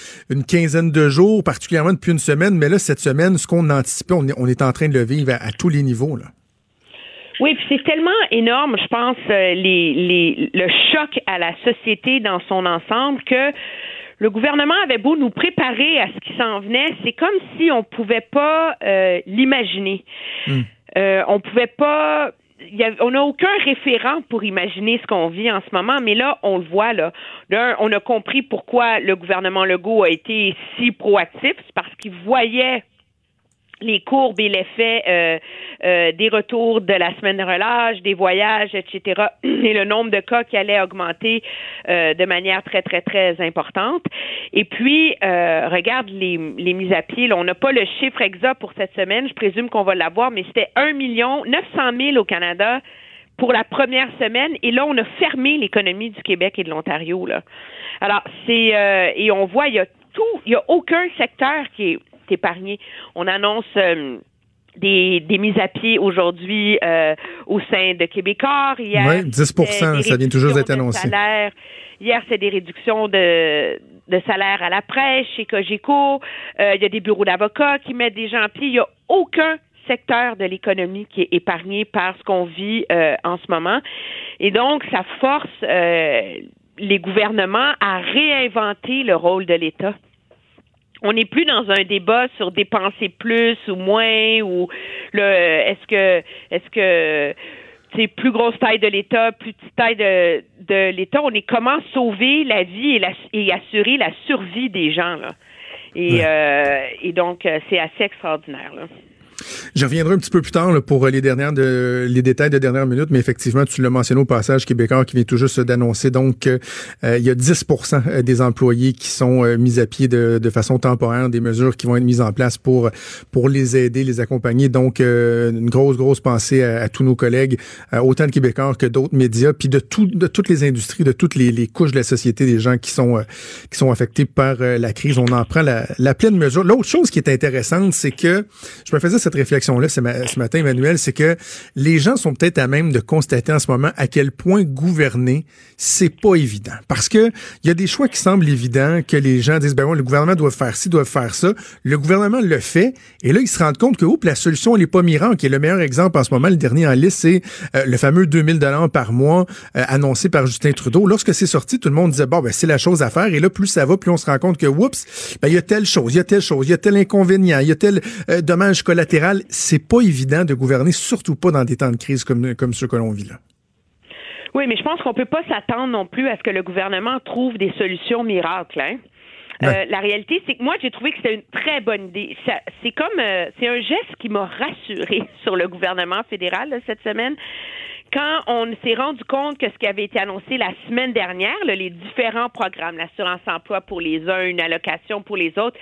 quinzaine de jours, particulièrement depuis une semaine, mais là, cette semaine, ce qu'on anticipait, on est, en train de le vivre à, tous les niveaux. Là.
Oui, puis c'est tellement énorme, je pense, euh, les, le choc à la société dans son ensemble que le gouvernement avait beau nous préparer à ce qui s'en venait, c'est comme si on pouvait pas l'imaginer. Hmm. Euh, on pouvait pas on n'a aucun référent pour imaginer ce qu'on vit en ce moment, mais là, on le voit, là. on a compris pourquoi le gouvernement Legault a été si proactif, c'est parce qu'il voyait les courbes et l'effet euh, euh, des retours de la semaine de relâche, des voyages, etc., et le nombre de cas qui allait augmenter euh, de manière très, très, très importante. Et puis, regarde les, les mises à pied. Là, on n'a pas le chiffre exact pour cette semaine. Je présume qu'on va l'avoir, mais c'était 1 million 900 000 au Canada pour la première semaine. Et là, on a fermé l'économie du Québec et de l'Ontario. Là. Alors, c'est et on voit, il y a tout, il y a aucun secteur qui est épargné. On annonce euh, des, mises à pied aujourd'hui euh, au sein de Québécois.
Hier, oui, 10 ça vient toujours d'être annoncé.
Hier, c'est des réductions de, de salaire à la presse, chez Cogeco. Euh, il y a des bureaux d'avocats qui mettent des gens à pied. Il n'y a aucun secteur de l'économie qui est épargné par ce qu'on vit en ce moment. Et donc, ça force les gouvernements à réinventer le rôle de l'État on n'est plus dans un débat sur dépenser plus ou moins ou le est-ce que est-ce que c'est plus grosse taille de l'État, plus petite taille de, de l'État. On est comment sauver la vie et, la, et assurer la survie des gens là. Et, euh, et donc euh, c'est assez extraordinaire là.
Je reviendrai un petit peu plus tard pour les dernières de, les détails de dernière minute, mais effectivement, tu l'as mentionné au passage, Québécois qui vient tout juste d'annoncer donc euh, il y a 10% euh, des employés qui sont euh, mis à pied de, de, façon temporaire, des mesures qui vont être mises en place pour pour les aider, les accompagner. Donc une grosse grosse pensée à, tous nos collègues, autant de Québécois que d'autres médias, puis de tout de toutes les industries, de toutes les, les, couches de la société, des gens qui sont qui sont affectés par la crise. On en prend la, la pleine mesure. L'autre chose qui est intéressante, c'est que je me faisais réflexion-là ce, matin, Emmanuel, c'est que les gens sont peut-être à même de constater en ce moment à quel point gouverner, c'est pas évident. Parce que il y a des choix qui semblent évidents, que les gens disent, ben ouais, le gouvernement doit faire ci, doit faire ça. Le gouvernement le fait, et là, ils se rendent compte que, oups, la solution, elle est pas miracle. Et le meilleur exemple en ce moment, le dernier en liste, c'est euh, le fameux 2000 dollars par mois euh, annoncé par Justin Trudeau. Lorsque c'est sorti, tout le monde disait, bon, ben, c'est la chose à faire. Et là, plus ça va, plus on se rend compte que, oups, ben, il y a telle chose, il y a telle chose, il y a tel inconvénient, il y a tel euh, dommage collatéral c'est pas évident de gouverner, surtout pas dans des temps de crise comme, comme ceux que l'on vit là.
Oui, mais je pense qu'on peut pas s'attendre non plus à ce que le gouvernement trouve des solutions miracles. Hein? Euh, la réalité, c'est que moi, j'ai trouvé que c'était une très bonne idée. C'est comme, euh, c'est un geste qui m'a rassuré sur le gouvernement fédéral cette semaine. Quand on s'est rendu compte que ce qui avait été annoncé la semaine dernière, les différents programmes, l'assurance emploi pour les uns, une allocation pour les autres,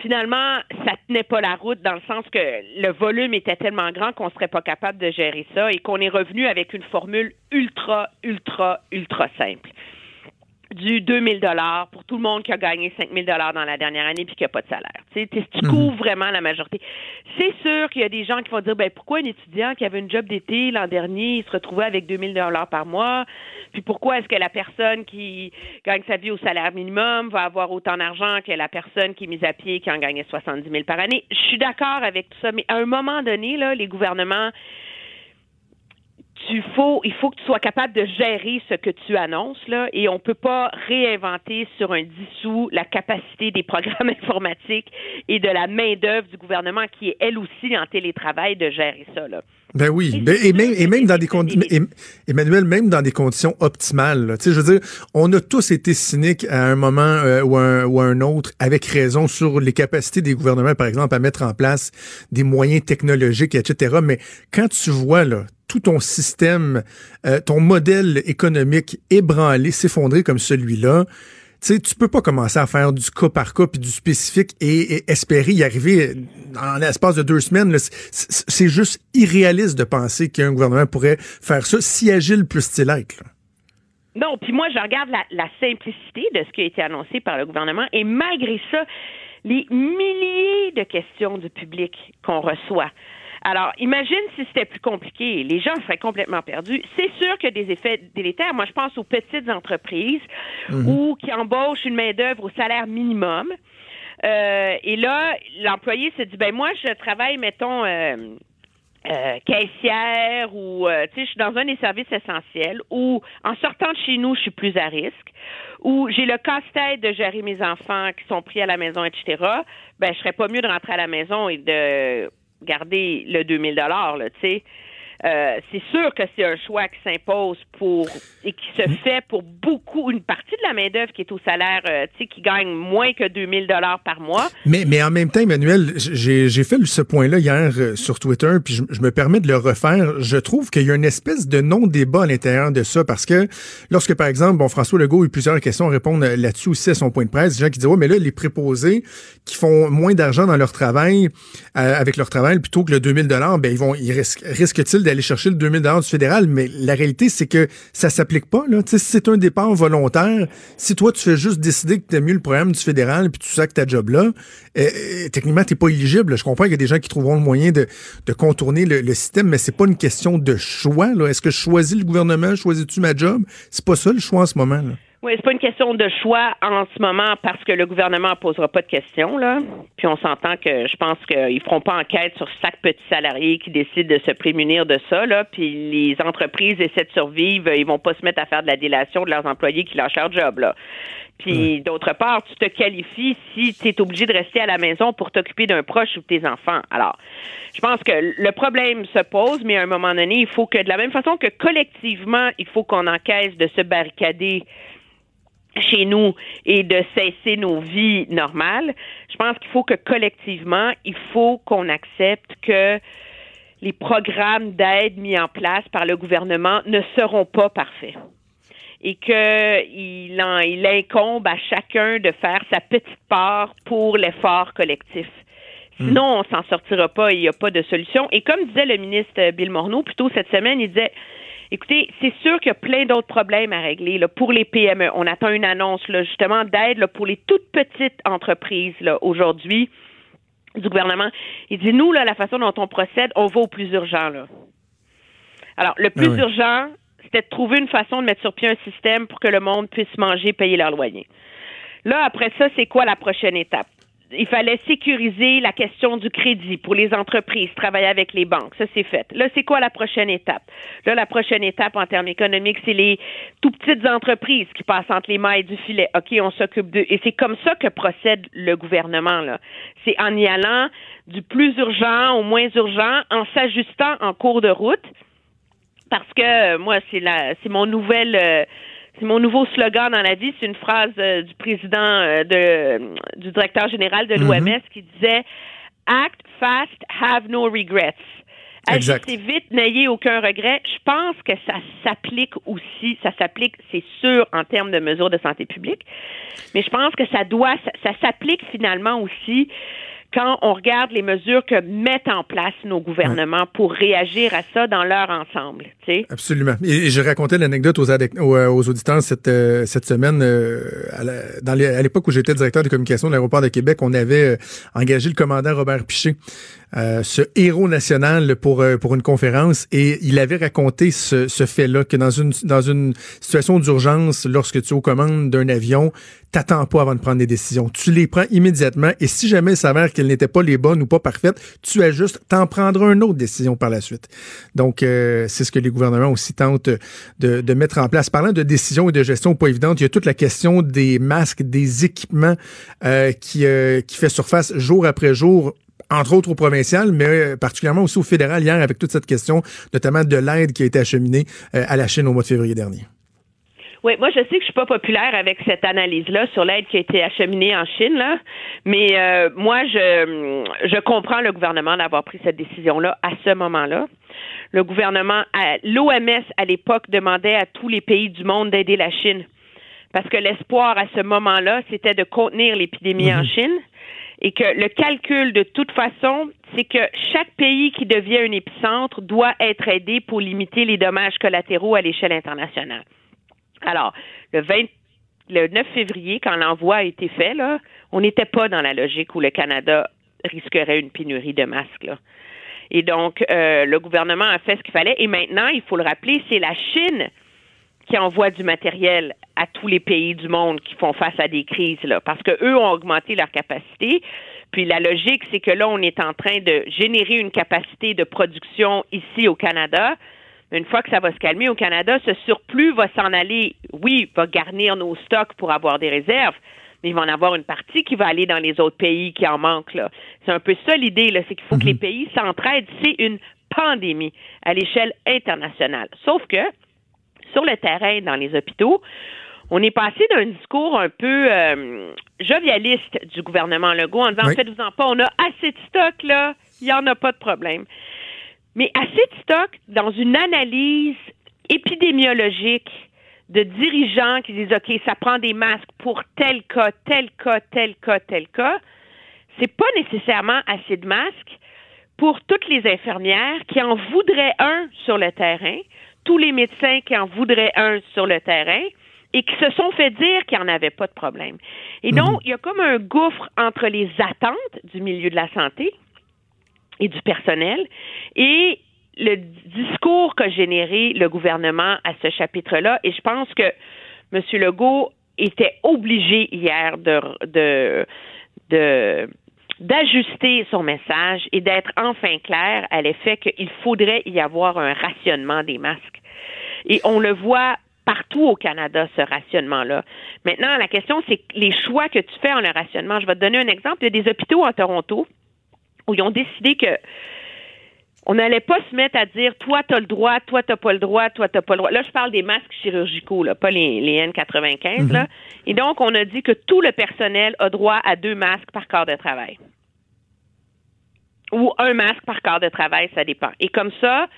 finalement, ça tenait pas la route dans le sens que le volume était tellement grand qu'on serait pas capable de gérer ça et qu'on est revenu avec une formule ultra, ultra, ultra simple du 2000 dollars pour tout le monde qui a gagné 5000 dollars dans la dernière année puis qui a pas de salaire. Tu sais, tu mhm. couvres vraiment la majorité. C'est sûr qu'il y a des gens qui vont dire ben pourquoi un étudiant qui avait une job d'été l'an dernier, il se retrouvait avec 2000 dollars par mois? Puis pourquoi est-ce que la personne qui gagne sa vie au salaire minimum va avoir autant d'argent que la personne qui est mise à pied qui en gagnait 70 000 par année? Je suis d'accord avec tout ça, mais à un moment donné là, les gouvernements tu faut, il faut que tu sois capable de gérer ce que tu annonces là, et on peut pas réinventer sur un dissous la capacité des programmes informatiques et de la main d'œuvre du gouvernement qui est elle aussi en télétravail de gérer ça là.
Ben oui, et, même, et même dans des conditions, Emmanuel, même dans des conditions optimales. Tu sais, je veux dire, on a tous été cyniques à un moment euh, ou, un, ou un autre, avec raison, sur les capacités des gouvernements, par exemple, à mettre en place des moyens technologiques, etc. Mais quand tu vois là tout ton système, euh, ton modèle économique ébranlé, s'effondrer comme celui-là, tu sais, tu peux pas commencer à faire du cas par cas puis du spécifique et, espérer y arriver en l'espace de deux semaines. C'est juste irréaliste de penser qu'un gouvernement pourrait faire ça, si agile plus-il être.
Non, puis moi, je regarde la, simplicité de ce qui a été annoncé par le gouvernement et malgré ça, les milliers de questions du public qu'on reçoit alors, imagine si c'était plus compliqué. Les gens seraient complètement perdus. C'est sûr qu'il y a des effets délétères. Moi, je pense aux petites entreprises mhm. ou qui embauchent une main-d'œuvre au salaire minimum. Euh, et là, l'employé se dit ben moi, je travaille, mettons, euh, euh, caissière ou tu sais, je suis dans un des services essentiels ou en sortant de chez nous, je suis plus à risque ou j'ai le casse-tête de gérer mes enfants qui sont pris à la maison, etc. Ben, je serais pas mieux de rentrer à la maison et de garder le 2000 dollars, tu sais. Euh, c'est sûr que c'est un choix qui s'impose pour et qui se fait pour beaucoup, une partie de la main-d'œuvre qui est au salaire, euh, tu sais, qui gagne moins que 2000 dollars par mois.
Mais, mais en même temps, Emmanuel, j'ai fait ce point-là hier euh, sur Twitter, puis je, je, me permets de le refaire. Je trouve qu'il y a une espèce de non-débat à l'intérieur de ça, parce que lorsque, par exemple, bon, François Legault a eu plusieurs questions à répondre là-dessus aussi à son point de presse, des gens qui disent, ouais, mais là, les préposés qui font moins d'argent dans leur travail, avec leur travail, plutôt que le 2000 dollars, ben, ils vont, ils risquent-ils d'aller chercher le 2000 du fédéral, mais la réalité, c'est que ça s'applique pas. Là. si c'est un départ volontaire, si toi, tu fais juste décider que tu mieux le programme du fédéral puis tu sais que ta job là, euh, euh, techniquement, tu pas éligible. Je comprends qu'il y a des gens qui trouveront le moyen de, contourner le, système, mais c'est pas une question de choix. Est-ce que je choisis le gouvernement, choisis-tu ma job? C'est pas ça le choix en ce moment. Là.
Oui, c'est pas une question de choix en ce moment parce que le gouvernement posera pas de questions là. Puis on s'entend que je pense qu'ils feront pas enquête sur chaque petit salarié qui décide de se prémunir de ça là. Puis les entreprises essaient de survivre, ils vont pas se mettre à faire de la délation de leurs employés qui lâchent leur job là. Puis d'autre part, tu te qualifies si tu es obligé de rester à la maison pour t'occuper d'un proche ou de tes enfants. Alors, je pense que le problème se pose, mais à un moment donné, il faut que de la même façon que collectivement, il faut qu'on encaisse de se barricader chez nous et de cesser nos vies normales, je pense qu'il faut que collectivement, il faut qu'on accepte que les programmes d'aide mis en place par le gouvernement ne seront pas parfaits et qu'il il incombe à chacun de faire sa petite part pour l'effort collectif. Hmm. Sinon, on s'en sortira pas, il n'y a pas de solution. Et comme disait le ministre Bill Morneau, plutôt cette semaine, il disait Écoutez, c'est sûr qu'il y a plein d'autres problèmes à régler là, pour les PME. On attend une annonce là, justement d'aide pour les toutes petites entreprises là, aujourd'hui du gouvernement. Il dit nous, là, la façon dont on procède, on va au plus urgent. Là. Alors, le plus ah urgent, c'était de trouver une façon de mettre sur pied un système pour que le monde puisse manger, payer leur loyer. Là, après ça, c'est quoi la prochaine étape? Il fallait sécuriser la question du crédit pour les entreprises, travailler avec les banques. Ça, c'est fait. Là, c'est quoi la prochaine étape? Là, la prochaine étape en termes économiques, c'est les tout petites entreprises qui passent entre les mailles du filet. OK, on s'occupe d'eux. Et c'est comme ça que procède le gouvernement, là. C'est en y allant du plus urgent au moins urgent, en s'ajustant en cours de route. Parce que moi, c'est la, c'est mon nouvelle, euh, c'est mon nouveau slogan dans la vie. C'est une phrase euh, du président euh, de, du directeur général de l'OMS mhm. qui disait Act fast, have no regrets. Agissez vite, n'ayez aucun regret. Je pense que ça s'applique aussi, ça s'applique, c'est sûr, en termes de mesures de santé publique, mais je pense que ça doit, ça s'applique finalement aussi quand on regarde les mesures que mettent en place nos gouvernements pour réagir à ça dans leur ensemble. Tu sais?
Absolument. Et, je racontais l'anecdote aux, euh, aux, auditeurs cette, euh, cette semaine. Euh, à l'époque où j'étais directeur de communication de l'aéroport de Québec, on avait engagé le commandant Robert Piché euh, ce héros national pour euh, pour une conférence et il avait raconté ce, ce fait-là que dans une dans une situation d'urgence, lorsque tu es aux commandes d'un avion, t'attends pas avant de prendre des décisions. Tu les prends immédiatement et si jamais il s'avère qu'elles n'étaient pas les bonnes ou pas parfaites, tu ajustes, t'en prendras une autre décision par la suite. Donc euh, c'est ce que les gouvernements aussi tentent de, de mettre en place. Parlant de décisions et de gestion pas évidentes, il y a toute la question des masques, des équipements qui qui fait surface jour après jour entre autres au provincial, mais euh, particulièrement aussi au fédéral hier avec toute cette question, notamment de l'aide qui a été acheminée euh, à la Chine au mois de février dernier.
Oui, moi je sais que je suis pas populaire avec cette analyse-là sur l'aide qui a été acheminée en Chine, là, mais euh, moi je je comprends le gouvernement d'avoir pris cette décision-là à ce moment-là. Le gouvernement, l'OMS à l'époque demandait à tous les pays du monde d'aider la Chine parce que l'espoir à ce moment-là, c'était de contenir l'épidémie en mhm. Chine et que le calcul de toute façon, c'est que chaque pays qui devient un épicentre doit être aidé pour limiter les dommages collatéraux à l'échelle internationale. Alors, le 20, le 9 février, quand l'envoi a été fait, on n'était pas dans la logique où le Canada risquerait une pénurie de masques. Et donc, euh, le gouvernement a fait ce qu'il fallait. Et maintenant, il faut le rappeler, c'est la Chine qui envoient du matériel à tous les pays du monde qui font face à des crises, là, parce que eux ont augmenté leur capacité. Puis la logique, c'est que là, on est en train de générer une capacité de production ici au Canada. Une fois que ça va se calmer au Canada, ce surplus va s'en aller, oui, va garnir nos stocks pour avoir des réserves, mais il va en avoir une partie qui va aller dans les autres pays qui en manquent. Là. C'est un peu ça l'idée, là, c'est qu'il faut que les mhm. pays s'entraident. C'est une pandémie à l'échelle internationale. Sauf que, sur le terrain, dans les hôpitaux, on est passé d'un discours un peu euh, jovialiste du gouvernement Legault en disant faites-vous en pas, on a assez de stock là, il n'y en a pas de problème. Mais assez de stock dans une analyse épidémiologique de dirigeants qui disent OK, ça prend des masques pour tel cas, tel cas, tel cas, tel cas, c'est pas nécessairement assez de masques pour toutes les infirmières qui en voudraient un sur le terrain, tous les médecins qui en voudraient un sur le terrain et qui se sont fait dire qu'il n'y en avait pas de problème. Et donc, mhm. il y a comme un gouffre entre les attentes du milieu de la santé et du personnel et le discours qu'a généré le gouvernement à ce chapitre-là. Et je pense que M. Legault était obligé hier de, de, de d'ajuster son message et d'être enfin clair à l'effet qu'il faudrait y avoir un rationnement des masques. Et on le voit partout au Canada, ce rationnement-là. Maintenant, la question, c'est les choix que tu fais en le rationnement. Je vais te donner un exemple. Il y a des hôpitaux en Toronto où ils ont décidé que on n'allait pas se mettre à dire toi tu as le droit, toi tu n'as pas le droit, toi tu n'as pas le droit. Là, je parle des masques chirurgicaux, là, pas les, N95. là. Mhm. Et donc, on a dit que tout le personnel a droit à deux masques par corps de travail. Ou un masque par corps de travail, ça dépend. Et comme ça,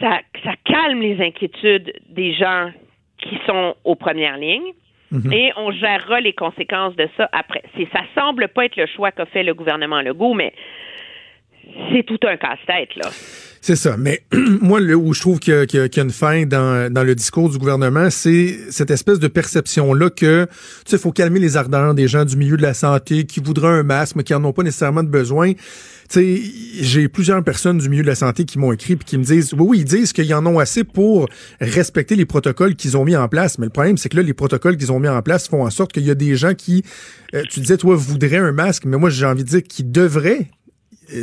ça, ça calme les inquiétudes des gens qui sont aux premières lignes. Mhm. Et on gérera les conséquences de ça après. Ça semble pas être le choix qu'a fait le gouvernement Legault, mais c'est tout un casse-tête, là.
C'est ça. Mais moi, où je trouve qu'il y, a une fin dans, dans le discours du gouvernement, c'est cette espèce de perception-là que, tu sais, il faut calmer les ardeurs des gens du milieu de la santé qui voudraient un masque, mais qui n'en ont pas nécessairement de besoin. Tu sais, j'ai plusieurs personnes du milieu de la santé qui m'ont écrit puis qui me disent, oui, oui, ils disent qu'ils en ont assez pour respecter les protocoles qu'ils ont mis en place. Mais le problème, c'est que là, les protocoles qu'ils ont mis en place font en sorte qu'il y a des gens qui, euh, tu disais, toi, voudraient un masque, mais moi, j'ai envie de dire qu'ils devraient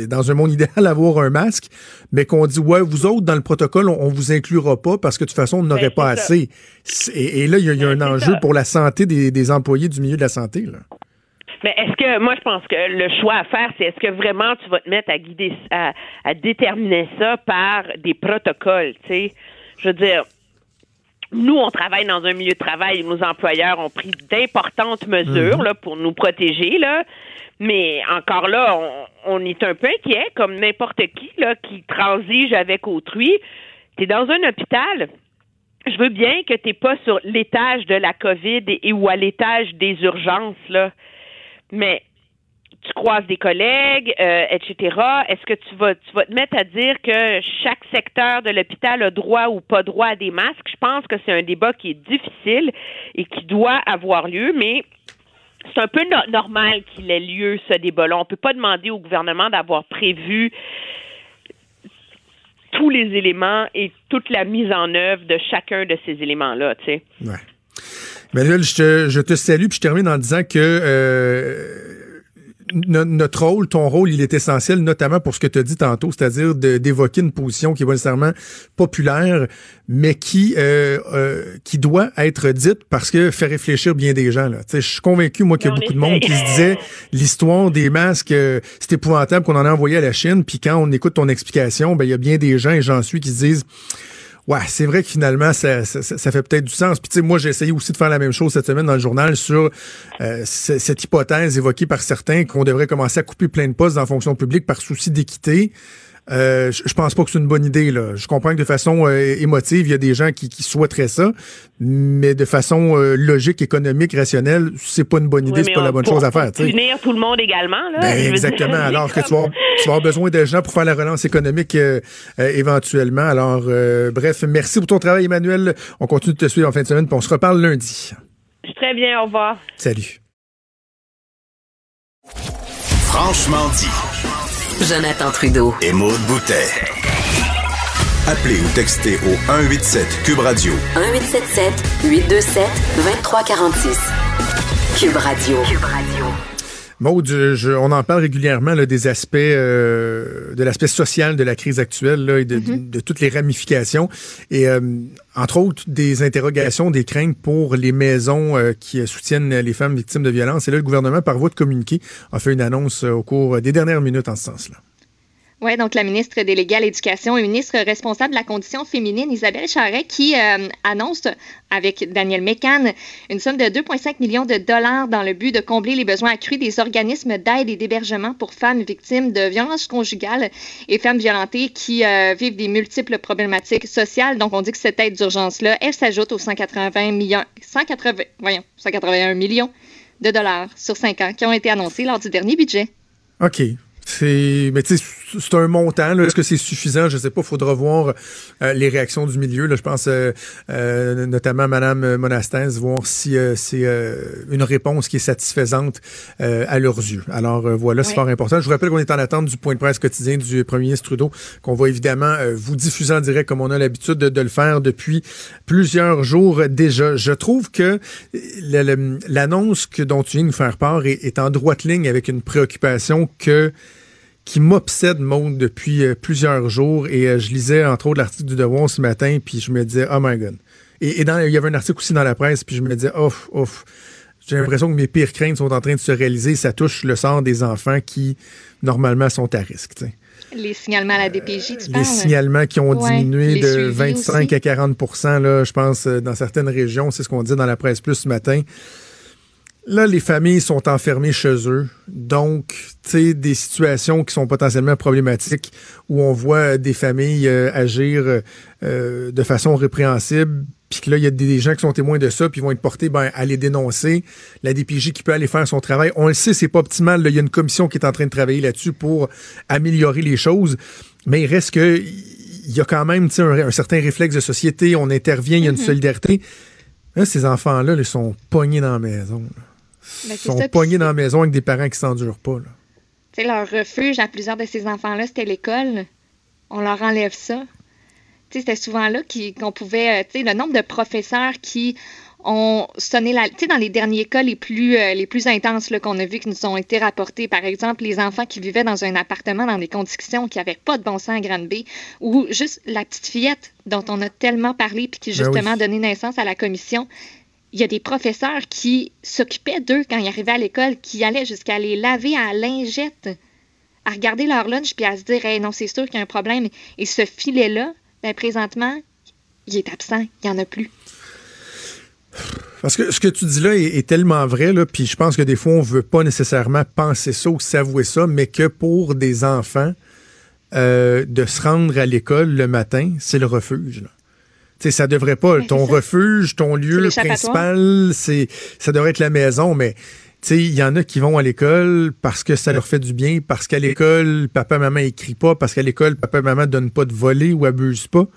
dans un monde idéal, avoir un masque, mais qu'on dit, ouais, vous autres, dans le protocole, on, vous inclura pas parce que de toute façon, on n'aurait ben, pas assez. Et, là, il y a, un ben, enjeu pour la santé des, employés du milieu de la santé. Là.
Mais est-ce que, moi, je pense que le choix à faire, c'est est-ce que vraiment tu vas te mettre à guider, à, à déterminer ça par des protocoles, tu sais? Je veux dire, nous, on travaille dans un milieu de travail où nos employeurs ont pris d'importantes mesures mhm. là, pour nous protéger. Là. Mais encore là, on, est un peu inquiet, comme n'importe qui là, qui transige avec autrui. Tu es dans un hôpital. Je veux bien que tu n'es pas sur l'étage de la COVID et, ou à l'étage des urgences, là. Mais tu croises des collègues, euh, etc. Est-ce que tu vas, tu vas te mettre à dire que chaque secteur de l'hôpital a droit ou pas droit à des masques? Je pense que c'est un débat qui est difficile et qui doit avoir lieu, mais c'est un peu normal qu'il ait lieu, ce débat-là. On ne peut pas demander au gouvernement d'avoir prévu tous les éléments et toute la mise en œuvre de chacun de ces éléments-là, tu sais.
Manuel, je te, je te salue, puis je termine en disant que euh, notre rôle, ton rôle, il est essentiel, notamment pour ce que tu as dit tantôt, c'est-à-dire d'évoquer une position qui est pas nécessairement populaire, mais qui euh, euh, qui doit être dite parce que fait réfléchir bien des gens. Là. Je suis convaincu, moi, qu'il y a beaucoup de monde qui se disait l'histoire des masques, euh, c'est épouvantable qu'on en a envoyé à la Chine, puis quand on écoute ton explication, ben il y a bien des gens, et j'en suis, qui se disent Ouais, c'est vrai que finalement, ça, ça, fait peut-être du sens. Puis tu sais, moi, j'ai essayé aussi de faire la même chose cette semaine dans le journal sur euh, cette hypothèse évoquée par certains qu'on devrait commencer à couper plein de postes dans la fonction publique par souci d'équité. Euh, je, pense pas que c'est une bonne idée. Là. Je comprends que de façon euh, émotive, il y a des gens qui, qui souhaiteraient ça, mais de façon euh, logique, économique, rationnelle, c'est pas une bonne idée, c'est pas la bonne chose à faire.
Unir tout le monde également. Là,
ben, exactement. Alors que tu vas, tu vas avoir besoin de gens pour faire la relance économique éventuellement. Alors, bref, merci pour ton travail, Emmanuel. On continue de te suivre en fin de semaine, puis on se reparle lundi.
Très bien, au revoir.
Salut.
Franchement dit.
Jonathan Trudeau.
Et Maude Boutet. Appelez ou textez au 187 Cube Radio.
1877 827 2346. Cube Radio. Cube Radio.
Maud, on en parle régulièrement là, des aspects, euh, de l'aspect social de la crise actuelle là, et de, mm-hmm. toutes les ramifications. Et euh, entre autres, des interrogations, des craintes pour les maisons euh, qui soutiennent les femmes victimes de violences. Et là, le gouvernement, par voie de communiqué, a fait une annonce au cours des dernières minutes en ce sens-là.
Oui, donc la ministre déléguée à l'Éducation et ministre responsable de la condition féminine, Isabelle Charret, qui euh, annonce avec Daniel Mécan une somme de 2,5 millions de dollars dans le but de combler les besoins accrus des organismes d'aide et d'hébergement pour femmes victimes de violences conjugales et femmes violentées qui euh, vivent des multiples problématiques sociales. Donc, on dit que cette aide d'urgence-là, elle s'ajoute aux 180 millions, 180, voyons, 181 millions de dollars sur cinq ans qui ont été annoncés lors du dernier budget.
OK. C'est, mais tu sais, c'est un montant. Est-ce que c'est suffisant? Je sais pas. Il faudra voir euh, les réactions du milieu. Là, je pense euh, euh, notamment à Madame Monastens, voir si c'est une réponse qui est satisfaisante à leurs yeux. Alors voilà, c'est fort important. Je vous rappelle qu'on est en attente du point de presse quotidien du Premier ministre Trudeau, qu'on va évidemment vous diffuser en direct comme on a l'habitude de, le faire depuis plusieurs jours déjà. Je trouve que l'annonce que dont tu viens de nous faire part est, est en droite ligne avec une préoccupation que qui m'obsède, Maud, depuis euh, plusieurs jours. Et euh, je lisais, entre autres, l'article du Devoir ce matin, puis je me disais, oh my God. Et, dans, il y avait un article aussi dans la presse, puis je me disais, ouf, ouf. J'ai l'impression que mes pires craintes sont en train de se réaliser. Ça touche le sort des enfants qui, normalement, sont à risque.
Les signalements à la DPJ, tu
Les signalements qui ont diminué de 25 à 40 là, je pense, euh, dans certaines régions. C'est ce qu'on dit dans la presse plus ce matin. Là, les familles sont enfermées chez eux. Donc, tu sais, des situations qui sont potentiellement problématiques où on voit des familles euh, agir euh, de façon répréhensible, puis que là, il y a des, gens qui sont témoins de ça, puis vont être portés ben, à les dénoncer. La DPJ qui peut aller faire son travail. On le sait, c'est pas optimal. Il y a une commission qui est en train de travailler là-dessus pour améliorer les choses. Mais il reste que il y a quand même un, un certain réflexe de société. On intervient, il y a une mm-hmm. solidarité. Là, ces enfants-là, ils sont pognés dans la maison. Ben, sont pognés dans la maison avec des parents qui s'endurent pas.
Là. leur refuge à plusieurs de ces enfants-là, c'était l'école. On leur enlève ça. C'était souvent là qu'on pouvait. Euh, le nombre de professeurs qui ont sonné la. Tu sais, dans les derniers cas les plus, euh, les plus intenses qu'on a vus qui nous ont été rapportés, par exemple, les enfants qui vivaient dans un appartement dans des conditions qui n'avaient pas de bon sens à Grande B, ou juste la petite fillette dont on a tellement parlé puis qui ben justement a donné naissance à la commission il y a des professeurs qui s'occupaient d'eux quand ils arrivaient à l'école, qui allaient jusqu'à les laver à lingette, à regarder leur lunch puis à se dire hey, non, c'est sûr qu'il y a un problème. Et ce filet-là, ben, présentement, il est absent, il n'y en a plus.
Parce que ce que tu dis là est, tellement vrai, là, puis je pense que des fois, on ne veut pas nécessairement penser ça ou s'avouer ça, mais que pour des enfants, euh, de se rendre à l'école le matin, c'est le refuge. Sais, ça devrait pas. ton refuge, ton lieu principal, c'est ça devrait être la maison, mais il y en a qui vont à l'école parce que ça leur fait du bien, parce qu'à l'école, papa, maman écrit pas, parce qu'à l'école, papa, maman donne pas de voler ou abuse pas.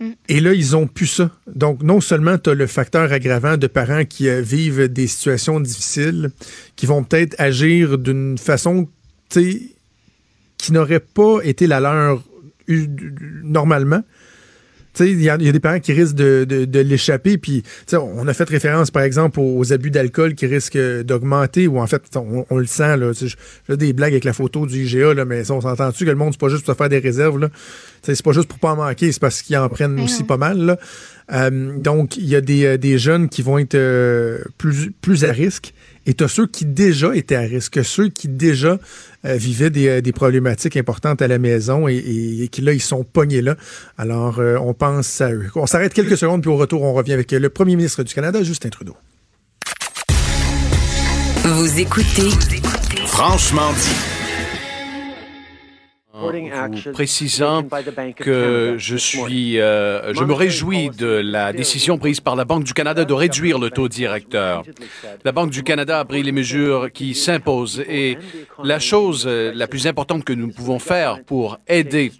Mm. Et là, ils ont plus ça. Donc, non seulement tu as le facteur aggravant de parents qui euh, vivent des situations difficiles, qui vont peut-être agir d'une façon qui n'aurait pas été la leur normalement, il y, a des parents qui risquent de, l'échapper. Puis, on a fait référence, par exemple, aux, abus d'alcool qui risquent d'augmenter, ou en fait, on, le sent. Là, j'ai des blagues avec la photo du IGA, là, mais on s'entend-tu que le monde, c'est pas juste pour se faire des réserves. Là? C'est pas juste pour pas en manquer, c'est parce qu'ils en prennent aussi pas mal. Là. Euh, donc, il y a des, euh, des, jeunes qui vont être euh, plus, plus à risque. Et tu as ceux qui déjà étaient à risque, ceux qui déjà vivaient des, des, problématiques importantes à la maison et, qui, là, ils sont pognés là. Alors, on pense à eux. On s'arrête quelques secondes, puis au retour, on revient avec le premier ministre du Canada, Justin Trudeau.
Vous écoutez
Franchement dit
vous précisant que je suis, euh, je me réjouis de la décision prise par la Banque du Canada de réduire le taux directeur. La Banque du Canada a pris les mesures qui s'imposent et la chose euh, la plus importante que nous pouvons faire pour aider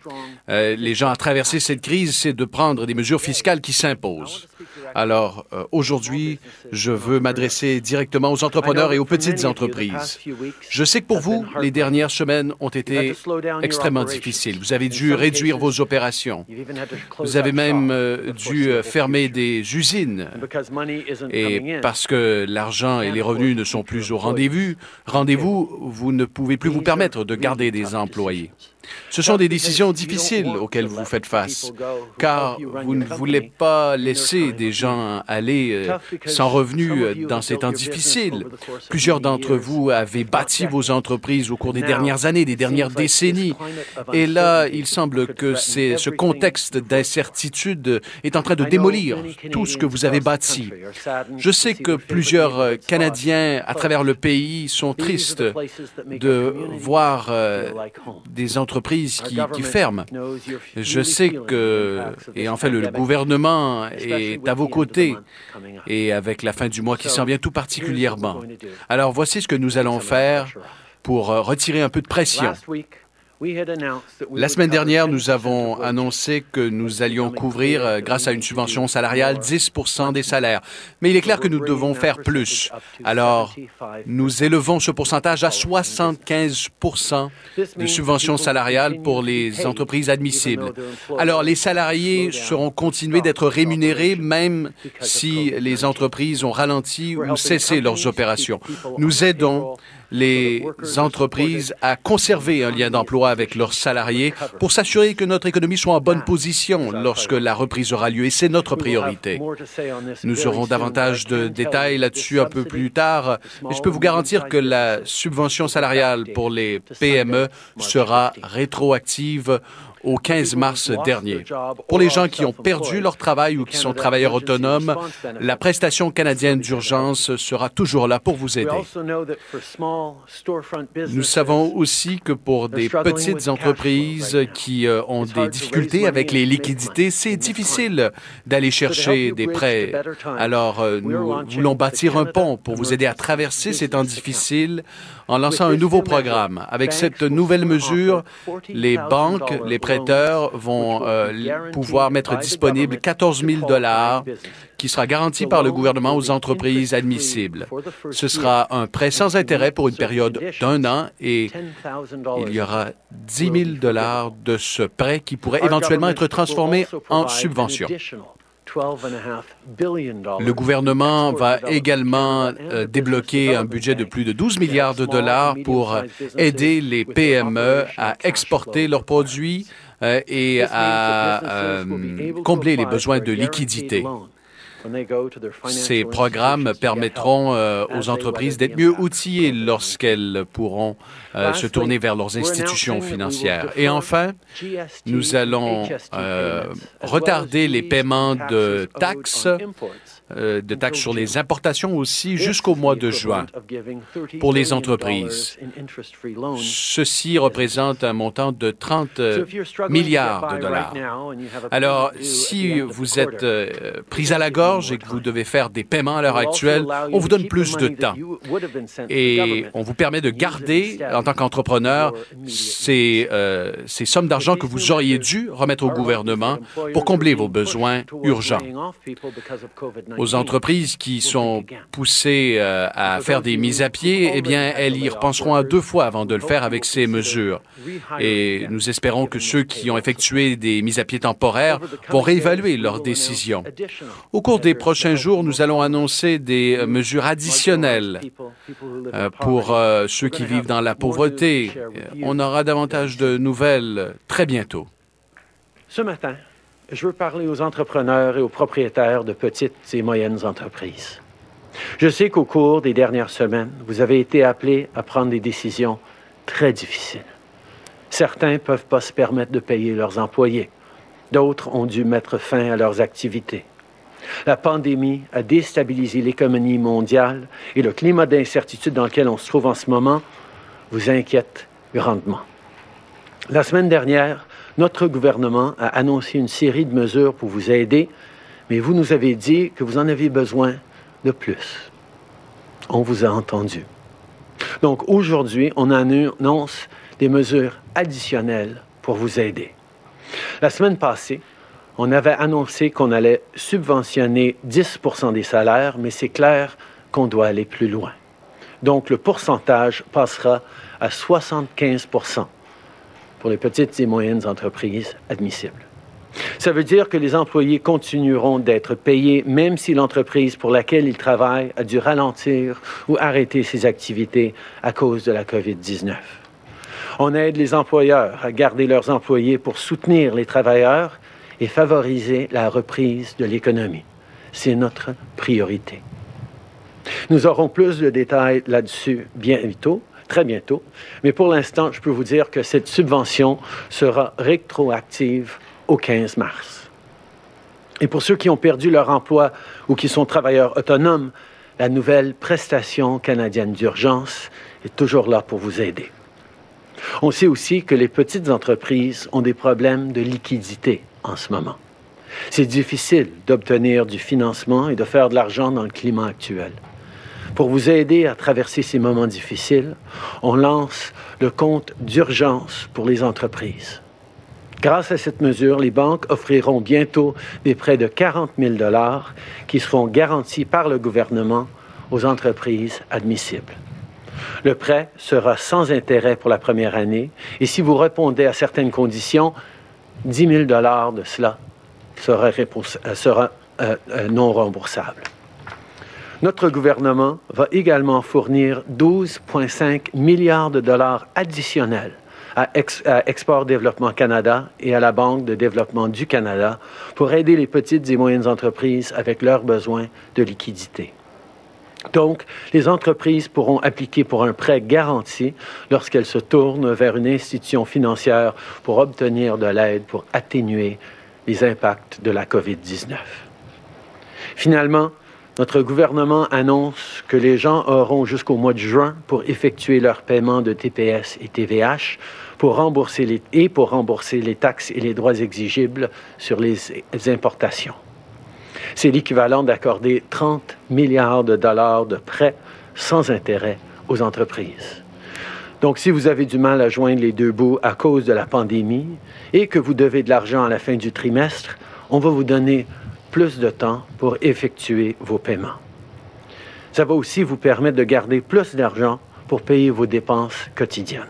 euh, les gens à traverser cette crise, c'est de prendre des mesures fiscales qui s'imposent. Alors, aujourd'hui, je veux m'adresser directement aux entrepreneurs et aux petites entreprises. Je sais que pour vous, les dernières semaines ont été extrêmement difficiles. Vous avez dû réduire vos opérations. Vous avez même euh, dû euh, fermer des usines. Et parce que l'argent et les revenus ne sont plus au rendez-vous, rendez-vous, vous ne pouvez plus vous permettre de garder des employés. Ce sont des décisions difficiles auxquelles vous faites face, car vous ne voulez pas laisser des gens aller euh, sans revenus euh, dans ces temps difficiles. Plusieurs d'entre vous avaient bâti vos entreprises au cours des dernières années, des dernières décennies. Et là, il semble que ce contexte d'incertitude est en train de démolir tout ce que vous avez bâti. Je sais que plusieurs euh, Canadiens à travers le pays sont tristes de voir des entreprises entreprises qui, qui, ferment. Je sais que, et en fait, le gouvernement est à vos côtés et avec la fin du mois qui s'en vient tout particulièrement. Alors voici ce que nous allons faire pour euh, retirer un peu de pression. La semaine dernière, nous avons annoncé que nous allions couvrir, euh, grâce à une subvention salariale, 10% des salaires. Mais il est clair que nous devons faire plus. Alors, nous élevons ce pourcentage à 75% de subvention salariale pour les entreprises admissibles. Alors, les salariés seront continués d'être rémunérés même si les entreprises ont ralenti ou cessé leurs opérations. Nous aidons les entreprises à conserver un lien d'emploi avec leurs salariés pour s'assurer que notre économie soit en bonne position lorsque la reprise aura lieu. Et c'est notre priorité. Nous aurons davantage de détails là-dessus un peu plus tard, mais je peux vous garantir que la subvention salariale pour les PME sera rétroactive au 15 mars dernier. Pour les gens qui ont perdu leur travail ou qui sont travailleurs autonomes, la prestation canadienne d'urgence sera toujours là pour vous aider. Nous savons aussi que pour des petites entreprises qui euh, ont des difficultés avec les liquidités, c'est difficile d'aller chercher des prêts. Alors, euh, nous voulons bâtir un pont pour vous aider à traverser ces temps difficiles en lançant un nouveau programme. Avec cette nouvelle mesure, les banques, les prêteurs vont euh, pouvoir mettre disponible 14 000 dollars qui sera garanti par le gouvernement aux entreprises admissibles. Ce sera un prêt sans intérêt pour une période d'un an et il y aura 10 000 dollars de ce prêt qui pourrait éventuellement être transformé en subvention. Le gouvernement va également euh, débloquer un budget de plus de 12 milliards de dollars pour aider les PME à exporter leurs produits et à euh, combler les besoins de liquidité. Ces programmes permettront euh, aux entreprises d'être mieux outillées lorsqu'elles pourront euh, se tourner vers leurs institutions financières. Et enfin, nous allons euh, retarder les paiements de taxes euh, de taxes sur les importations aussi jusqu'au mois de juin pour les entreprises. Ceci représente un montant de 30 milliards de dollars. Alors, si vous êtes euh, pris à la gorge et que vous devez faire des paiements à l'heure actuelle, on vous donne plus de temps. Et on vous permet de garder, en tant qu'entrepreneur, ces, euh, ces sommes d'argent que vous auriez dû remettre au gouvernement pour combler vos besoins urgents aux entreprises qui sont poussées euh, à faire des mises à pied, eh bien, elles y repenseront à deux fois avant de le faire avec ces mesures. Et nous espérons que ceux qui ont effectué des mises à pied temporaires vont réévaluer leurs décisions. Au cours des prochains jours, nous allons annoncer des euh, mesures additionnelles euh, pour ceux qui vivent dans la pauvreté. On aura davantage de nouvelles très bientôt.
Ce matin, je veux parler aux entrepreneurs et aux propriétaires de petites et moyennes entreprises. Je sais qu'au cours des dernières semaines, vous avez été appelés à prendre des décisions très difficiles. Certains ne peuvent pas se permettre de payer leurs employés. D'autres ont dû mettre fin à leurs activités. La pandémie a déstabilisé l'économie mondiale et le climat d'incertitude dans lequel on se trouve en ce moment vous inquiète grandement. La semaine dernière, notre gouvernement a annoncé une série de mesures pour vous aider, mais vous nous avez dit que vous en avez besoin de plus. On vous a entendu. Donc aujourd'hui, on annonce des mesures additionnelles pour vous aider. La semaine passée, on avait annoncé qu'on allait subventionner 10 des salaires, mais c'est clair qu'on doit aller plus loin. Donc le pourcentage passera à 75 pour les petites et moyennes entreprises admissibles. Ça veut dire que les employés continueront d'être payés même si l'entreprise pour laquelle ils travaillent a dû ralentir ou arrêter ses activités à cause de la COVID-19. On aide les employeurs à garder leurs employés pour soutenir les travailleurs et favoriser la reprise de l'économie. C'est notre priorité. Nous aurons plus de détails là-dessus bientôt, très bientôt, mais pour l'instant, je peux vous dire que cette subvention sera rétroactive au 15 mars. Et pour ceux qui ont perdu leur emploi ou qui sont travailleurs autonomes, la nouvelle prestation canadienne d'urgence est toujours là pour vous aider. On sait aussi que les petites entreprises ont des problèmes de liquidité en ce moment. C'est difficile d'obtenir du financement et de faire de l'argent dans le climat actuel. Pour vous aider à traverser ces moments difficiles, on lance le compte d'urgence pour les entreprises. Grâce à cette mesure, les banques offriront bientôt des prêts de 40 000 dollars qui seront garantis par le gouvernement aux entreprises admissibles. Le prêt sera sans intérêt pour la première année et si vous répondez à certaines conditions, 10 000 dollars de cela sera, sera euh, euh, non remboursable. Notre gouvernement va également fournir 12,5 milliards de dollars additionnels à, Export Développement Canada et à la Banque de développement du Canada pour aider les petites et moyennes entreprises avec leurs besoins de liquidité. Donc, les entreprises pourront appliquer pour un prêt garanti lorsqu'elles se tournent vers une institution financière pour obtenir de l'aide pour atténuer les impacts de la COVID-19. Finalement, notre gouvernement annonce que les gens auront jusqu'au mois de juin pour effectuer leur paiement de TPS et TVH pour rembourser les, et pour rembourser les taxes et les droits exigibles sur les importations. C'est l'équivalent d'accorder 30 milliards de dollars de prêts sans intérêt aux entreprises. Donc, si vous avez du mal à joindre les deux bouts à cause de la pandémie et que vous devez de l'argent à la fin du trimestre, on va vous donner plus de temps pour effectuer vos paiements. Ça va aussi vous permettre de garder plus d'argent pour payer vos dépenses quotidiennes.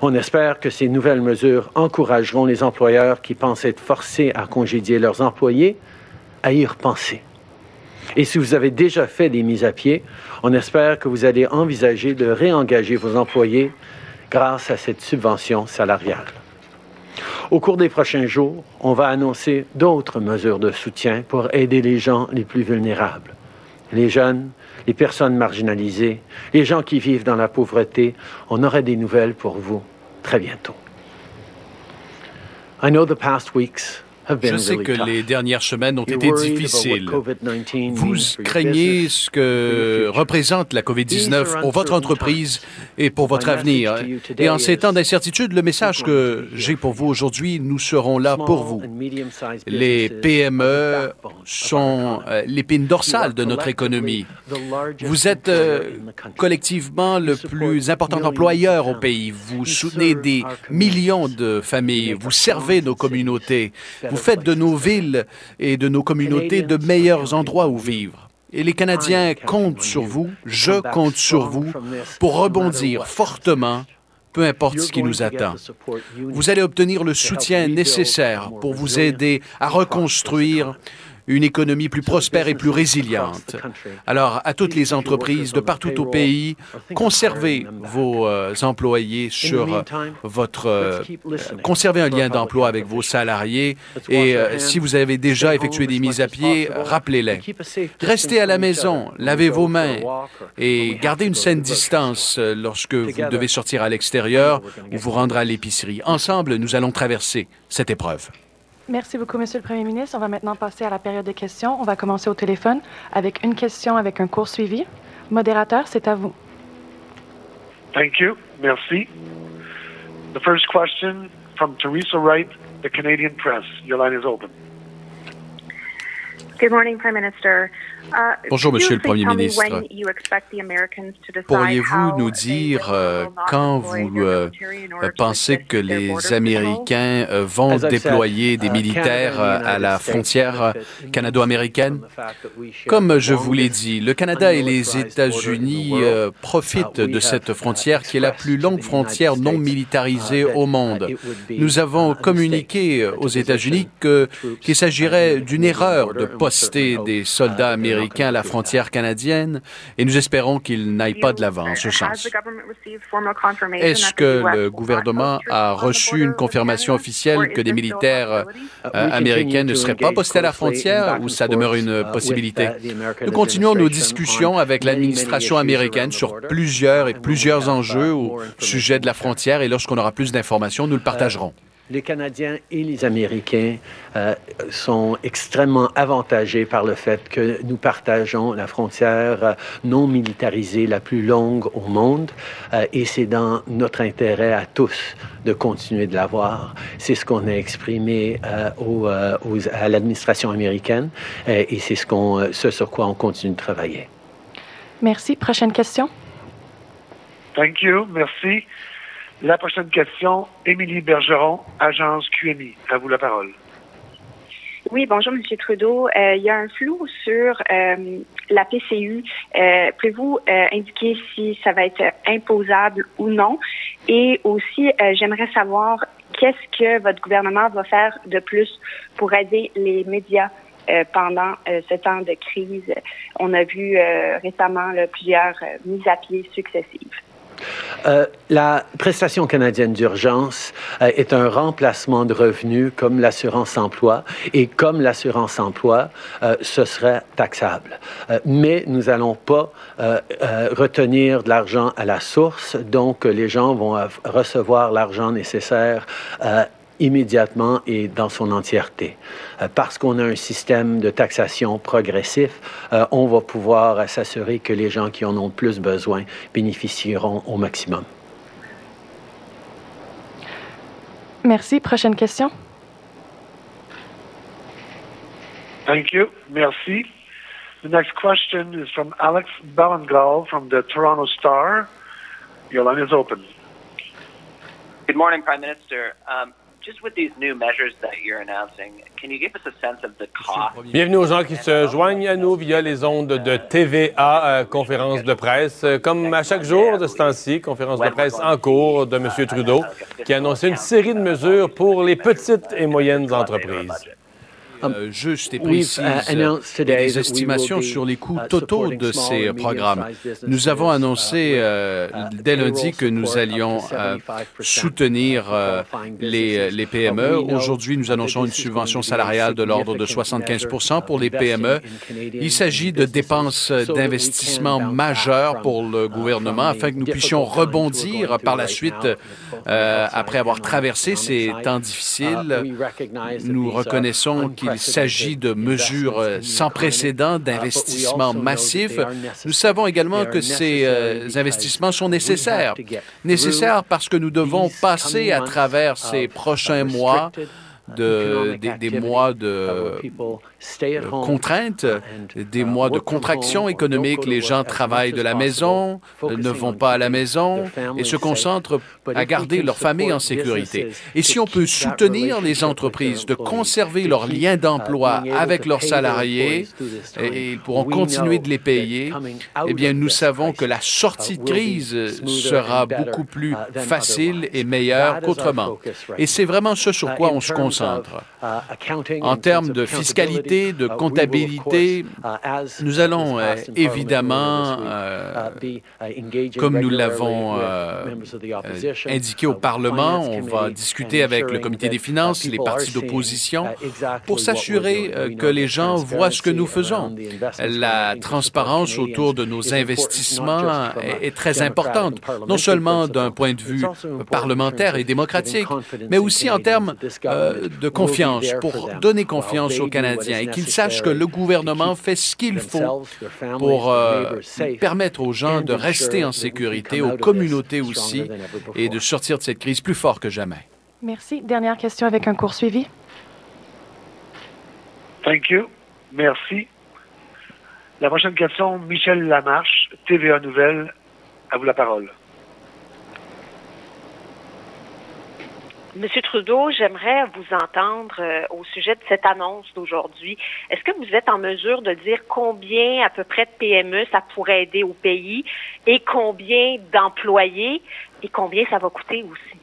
On espère que ces nouvelles mesures encourageront les employeurs qui pensent être forcés à congédier leurs employés à y repenser. Et si vous avez déjà fait des mises à pied, on espère que vous allez envisager de réengager vos employés grâce à cette subvention salariale. Au cours des prochains jours, on va annoncer d'autres mesures de soutien pour aider les gens les plus vulnérables. Les jeunes, les personnes marginalisées, les gens qui vivent dans la pauvreté, on aurait des nouvelles pour vous très bientôt. I know the past weeks
je sais que les dernières semaines ont été difficiles. Vous craignez ce que représente la COVID-19 pour votre entreprise et pour votre avenir. Et en ces temps d'incertitude, le message que j'ai pour vous aujourd'hui, nous serons là pour vous. Les PME sont euh, l'épine dorsale de notre économie. Vous êtes euh, collectivement le plus important employeur au pays. Vous soutenez des millions de familles. Vous servez nos communautés. Vous faites de nos villes et de nos communautés de meilleurs endroits où vivre. Et les Canadiens comptent sur vous, je compte sur vous, pour rebondir fortement, peu importe ce qui nous attend. Vous allez obtenir le soutien nécessaire pour vous aider à reconstruire une économie plus prospère et plus résiliente. Alors, à toutes les entreprises de partout au pays, conservez vos euh, employés sur euh, votre... Euh, conservez un lien d'emploi avec vos salariés et si vous avez déjà effectué des mises à pied, rappelez-les. Restez à la maison, lavez vos mains et gardez une saine distance lorsque vous devez sortir à l'extérieur ou vous rendre à l'épicerie. Ensemble, nous allons traverser cette épreuve.
Merci beaucoup, Monsieur le Premier ministre. On va maintenant passer à la période de questions. On va commencer au téléphone avec une question avec un court suivi. Modérateur, c'est à vous.
Thank you. Merci. The first question from Teresa Wright, the Canadian Press. Your line is open.
Good morning, Prime Minister.
Uh, Bonjour, Monsieur le Premier ministre. Pourriez-vous nous dire euh, quand vous euh, pensez que les Américains euh, vont déployer des militaires à la frontière canado-américaine? Comme je vous l'ai dit, le Canada et les États-Unis profitent de cette frontière qui est la plus longue frontière non militarisée au monde. Nous avons communiqué aux États-Unis qu'il s'agirait d'une erreur de poster des soldats américains américains à la frontière canadienne et nous espérons qu'ils n'aillent pas de l'avant en ce sens. Est-ce que le gouvernement a reçu une confirmation officielle que des militaires euh, américains ne seraient pas postés à la frontière ou ça demeure une possibilité? Nous continuons nos discussions avec l'administration américaine sur plusieurs et plusieurs enjeux au sujet de la frontière et lorsqu'on aura plus d'informations, nous le partagerons
les Canadiens et les Américains euh, sont extrêmement avantagés par le fait que nous partageons la frontière euh, non militarisée la plus longue au monde euh, et c'est dans notre intérêt à tous de continuer de l'avoir. C'est ce qu'on a exprimé à l'administration américaine et c'est ce, qu'on, ce sur quoi on continue de travailler.
Merci. Prochaine question.
Thank you. Merci. La prochaine question, Émilie Bergeron, agence QMI. À vous la parole.
Oui, bonjour, M. Trudeau. Euh, il y a un flou sur euh, la PCU. Euh, Pouvez-vous euh, indiquer si ça va être imposable ou non? Et aussi, j'aimerais savoir qu'est-ce que votre gouvernement va faire de plus pour aider les médias pendant ce temps de crise. On a vu récemment plusieurs mises à pied successives.
Euh, la prestation canadienne d'urgence euh, est un remplacement de revenus comme l'assurance emploi et comme l'assurance emploi, euh, ce serait taxable. mais nous n'allons pas retenir de l'argent à la source, donc les gens vont recevoir l'argent nécessaire immédiatement et dans son entièreté. Euh, parce qu'on a un système de taxation progressif, euh, on va pouvoir s'assurer que les gens qui en ont plus besoin bénéficieront au maximum.
Merci. Prochaine question.
Thank you. Merci. The next question is from Alex Ballangal from the Toronto Star. Your line is open.
Good morning, Prime Minister. Um, Bienvenue aux gens qui se joignent à nous via les ondes de TVA, euh, conférence de presse. Euh, comme à chaque jour de ce temps-ci, conférence de presse en cours de M. Trudeau, qui a annoncé une série de mesures pour les petites et moyennes entreprises.
Euh, juste et précise uh, des estimations sur les coûts uh, totaux de ces programmes. Nous avons annoncé uh, euh, dès lundi que nous allions euh, soutenir les, les, PME. Aujourd'hui, nous annonçons une subvention salariale de l'ordre de 75% pour les PME. Il s'agit de dépenses d'investissement majeures pour le gouvernement afin que nous puissions rebondir par la suite après avoir traversé ces temps difficiles. Nous reconnaissons qu'il il s'agit de mesures euh, sans précédent d'investissements massifs. Nous savons également que ces euh, investissements sont nécessaires. Nécessaires parce que nous devons passer à travers ces prochains mois de, des, mois de contraintes, des mois de contraction économique. Les gens travaillent de la maison, ne vont pas à la maison et se concentrent à garder leur famille en sécurité. Et si on peut soutenir les entreprises de conserver leurs liens d'emploi avec leurs salariés et ils pourront continuer de les payer, eh bien, nous savons que la sortie de crise sera beaucoup plus facile et meilleure qu'autrement. Et c'est vraiment ce sur quoi on se concentre. En termes de fiscalité, de comptabilité, nous allons euh, évidemment, euh, comme nous l'avons euh, indiqué au Parlement, on va discuter avec le comité des finances, les partis d'opposition, pour s'assurer que les gens voient ce que nous faisons. La transparence autour de nos investissements est très importante, non seulement d'un point de vue parlementaire et démocratique, mais aussi en termes de confiance, pour donner confiance aux Canadiens et qu'ils sachent que le gouvernement fait ce qu'il faut pour euh, permettre aux gens de rester en sécurité, aux communautés aussi, et de sortir de cette crise plus fort que jamais.
Merci. Dernière question avec un cours suivi.
Thank you. Merci. La prochaine question, Michel Lamarche, TVA Nouvelle. À vous la parole.
Monsieur Trudeau, j'aimerais vous entendre euh, au sujet de cette annonce d'aujourd'hui. Est-ce que vous êtes en mesure de dire combien à peu près de PME ça pourrait aider au pays et combien d'employés et combien ça va coûter aussi?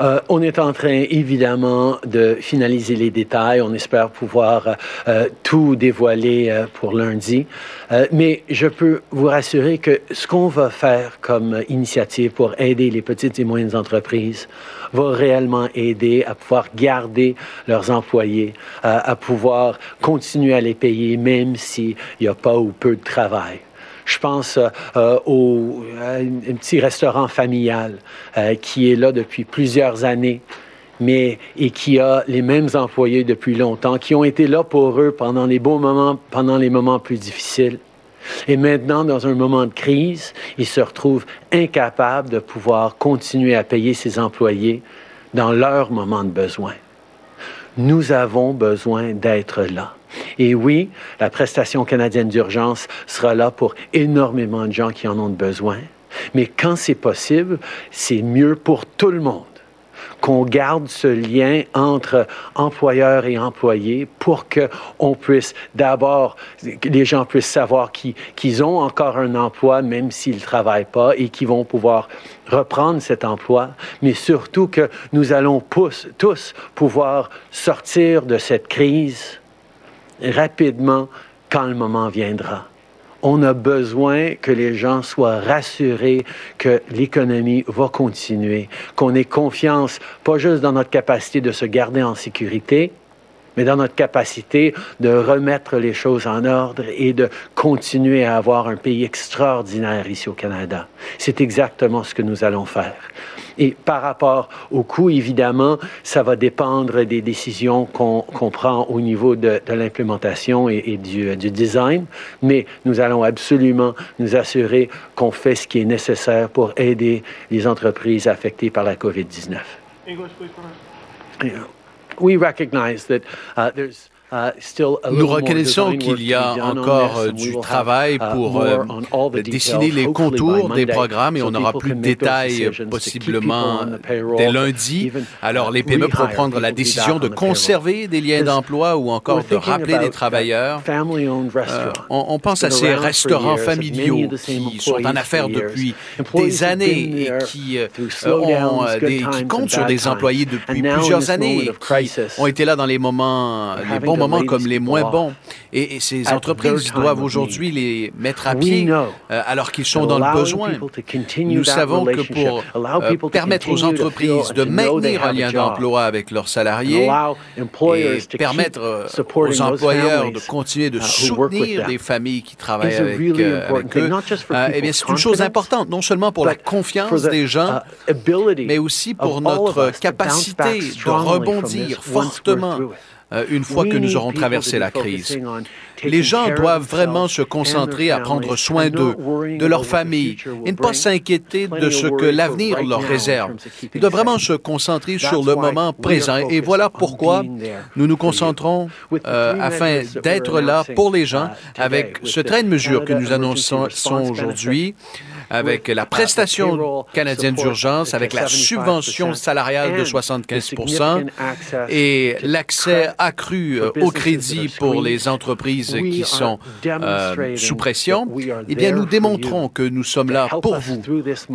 Euh, on est en train, évidemment, de finaliser les détails. On espère pouvoir euh, tout dévoiler euh, pour lundi. mais je peux vous rassurer que ce qu'on va faire comme initiative pour aider les petites et moyennes entreprises va réellement aider à pouvoir garder leurs employés, à pouvoir continuer à les payer même s'il n'y a pas ou peu de travail. Je pense euh, euh, au un petit restaurant familial euh, qui est là depuis plusieurs années mais et qui a les mêmes employés depuis longtemps, qui ont été là pour eux pendant les bons moments, pendant les moments plus difficiles. Et maintenant, dans un moment de crise, ils se retrouvent incapables de pouvoir continuer à payer ces employés dans leur moment de besoin. Nous avons besoin d'être là. Et oui, la prestation canadienne d'urgence sera là pour énormément de gens qui en ont besoin. Mais quand c'est possible, c'est mieux pour tout le monde qu'on garde ce lien entre employeurs et employés pour que on puisse d'abord, les gens puissent savoir qu'ils ont encore un emploi même s'ils ne travaillent pas et qu'ils vont pouvoir reprendre cet emploi, mais surtout que nous allons tous pouvoir sortir de cette crise rapidement quand le moment viendra. On a besoin que les gens soient rassurés que l'économie va continuer, qu'on ait confiance, pas juste dans notre capacité de se garder en sécurité, mais dans notre capacité de remettre les choses en ordre et de continuer à avoir un pays extraordinaire ici au Canada. C'est exactement ce que nous allons faire. Et par rapport au coût, évidemment, ça va dépendre des décisions qu'on prend au niveau de, l'implémentation et, du, du, design, mais nous allons absolument nous assurer qu'on fait ce qui est nécessaire pour aider les entreprises affectées par la COVID-19. We recognize that uh, there's
Nous reconnaissons qu'il y a encore euh, du travail uh, pour euh, dessiner les contours des programmes et on aura plus de détails possiblement dès lundi. Alors les PME pourront prendre la décision de conserver des liens d'emploi ou encore de rappeler des travailleurs. Euh, on, pense à ces restaurants familiaux qui sont en affaires depuis des années et qui, ont des, qui comptent sur des employés depuis plusieurs années, qui ont été là dans les moments, les bons moments comme les moins bons. Et, ces entreprises doivent aujourd'hui les mettre à pied euh, alors qu'ils sont dans le besoin. Nous savons que pour euh, permettre aux entreprises de maintenir un lien d'emploi avec leurs salariés et permettre euh, aux employeurs de continuer de uh, soutenir des familles qui travaillent avec, eux, eh bien, c'est une chose importante, non seulement pour la confiance des gens, uh, mais aussi pour notre capacité de rebondir fortement une fois que nous aurons traversé la crise. Les gens doivent vraiment se concentrer à prendre soin d'eux, de leur famille, et ne pas s'inquiéter de ce que l'avenir leur réserve. Ils doivent vraiment se concentrer sur le moment présent. Et voilà pourquoi nous nous concentrons euh, afin d'être là pour les gens uh, avec ce train de mesures que nous annonçons aujourd'hui avec la prestation canadienne d'urgence, avec la subvention salariale de 75 et l'accès accru euh, au crédit pour les entreprises qui sont euh, sous pression, eh bien, nous démontrons que nous sommes là pour vous,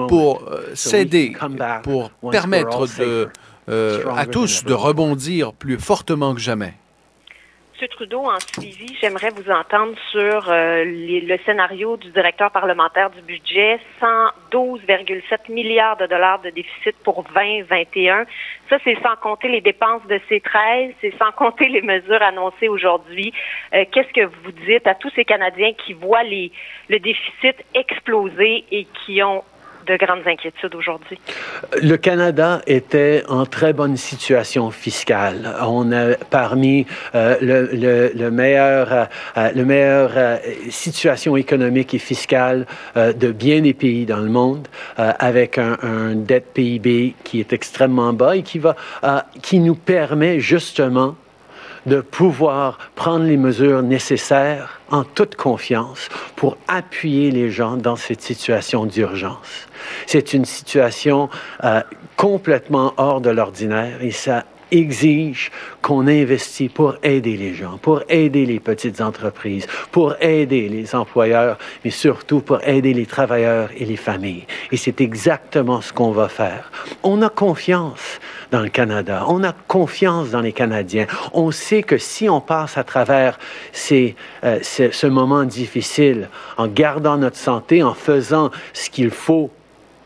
pour euh, s'aider, pour permettre à tous de rebondir plus fortement que jamais.
Trudeau, en suivi, j'aimerais vous entendre sur euh, le scénario du directeur parlementaire du budget, 112,7 milliards de dollars de déficit pour 2021. Ça, c'est sans compter les dépenses de ces 13, c'est sans compter les mesures annoncées aujourd'hui. Euh, qu'est-ce que vous dites à tous ces Canadiens qui voient le déficit exploser et qui ont de grandes inquiétudes aujourd'hui?
Le Canada était en très bonne situation fiscale. On a parmi euh, le, le, meilleur, euh, euh, le meilleur situation économique et fiscale de bien des pays dans le monde, avec un, un, dette PIB qui est extrêmement bas et qui va, qui nous permet justement de pouvoir prendre les mesures nécessaires en toute confiance pour appuyer les gens dans cette situation d'urgence. C'est une situation euh, complètement hors de l'ordinaire et ça exige qu'on investit pour aider les gens, pour aider les petites entreprises, pour aider les employeurs, mais surtout pour aider les travailleurs et les familles. Et c'est exactement ce qu'on va faire. On a confiance dans le Canada, on a confiance dans les Canadiens. On sait que si on passe à travers euh, ce moment difficile en gardant notre santé, en faisant ce qu'il faut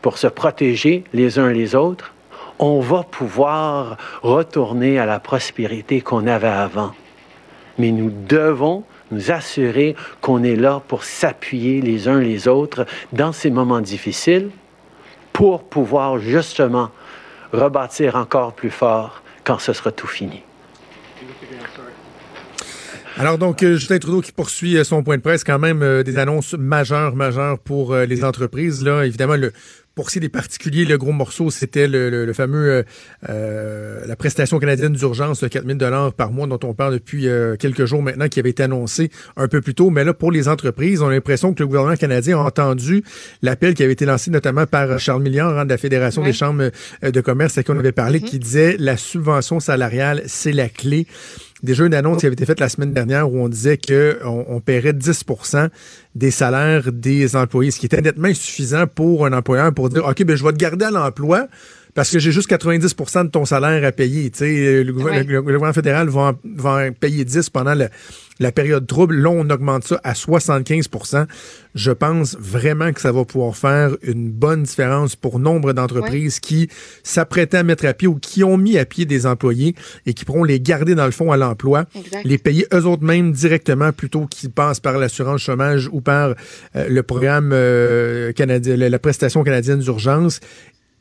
pour se protéger les uns les autres, on va pouvoir retourner à la prospérité qu'on avait avant. Mais nous devons nous assurer qu'on est là pour s'appuyer les uns les autres dans ces moments difficiles pour pouvoir justement rebâtir encore plus fort quand ce sera tout fini.
Alors donc, euh, Justin Trudeau qui poursuit euh, son point de presse, quand même euh, des annonces majeures, majeures pour les entreprises. Là, évidemment, le pour ce des particuliers, le gros morceau, c'était le, fameux euh, euh, la prestation canadienne d'urgence de 4000 dollars par mois dont on parle depuis euh, quelques jours maintenant, qui avait été annoncé un peu plus tôt. Mais là, pour les entreprises, on a l'impression que le gouvernement canadien a entendu l'appel qui avait été lancé notamment par Charles Milliard hein, de la Fédération des chambres de commerce à qui on avait parlé, mm-hmm. qui disait la subvention salariale, c'est la clé déjà une annonce qui avait été faite la semaine dernière où on disait qu'on on paierait 10% des salaires des employés, ce qui était nettement insuffisant pour un employeur pour dire, OK, ben, je vais te garder à l'emploi, parce que j'ai juste 90% de ton salaire à payer. Le, le, gouvernement fédéral va en, payer 10 pendant la période trouble. Là, on augmente ça à 75% Je pense vraiment que ça va pouvoir faire une bonne différence pour nombre d'entreprises qui s'apprêtaient à mettre à pied ou qui ont mis à pied des employés et qui pourront les garder dans le fond à l'emploi, les payer eux autres mêmes directement plutôt qu'ils passent par l'assurance chômage ou par euh, le programme euh, canadien, la prestation canadienne d'urgence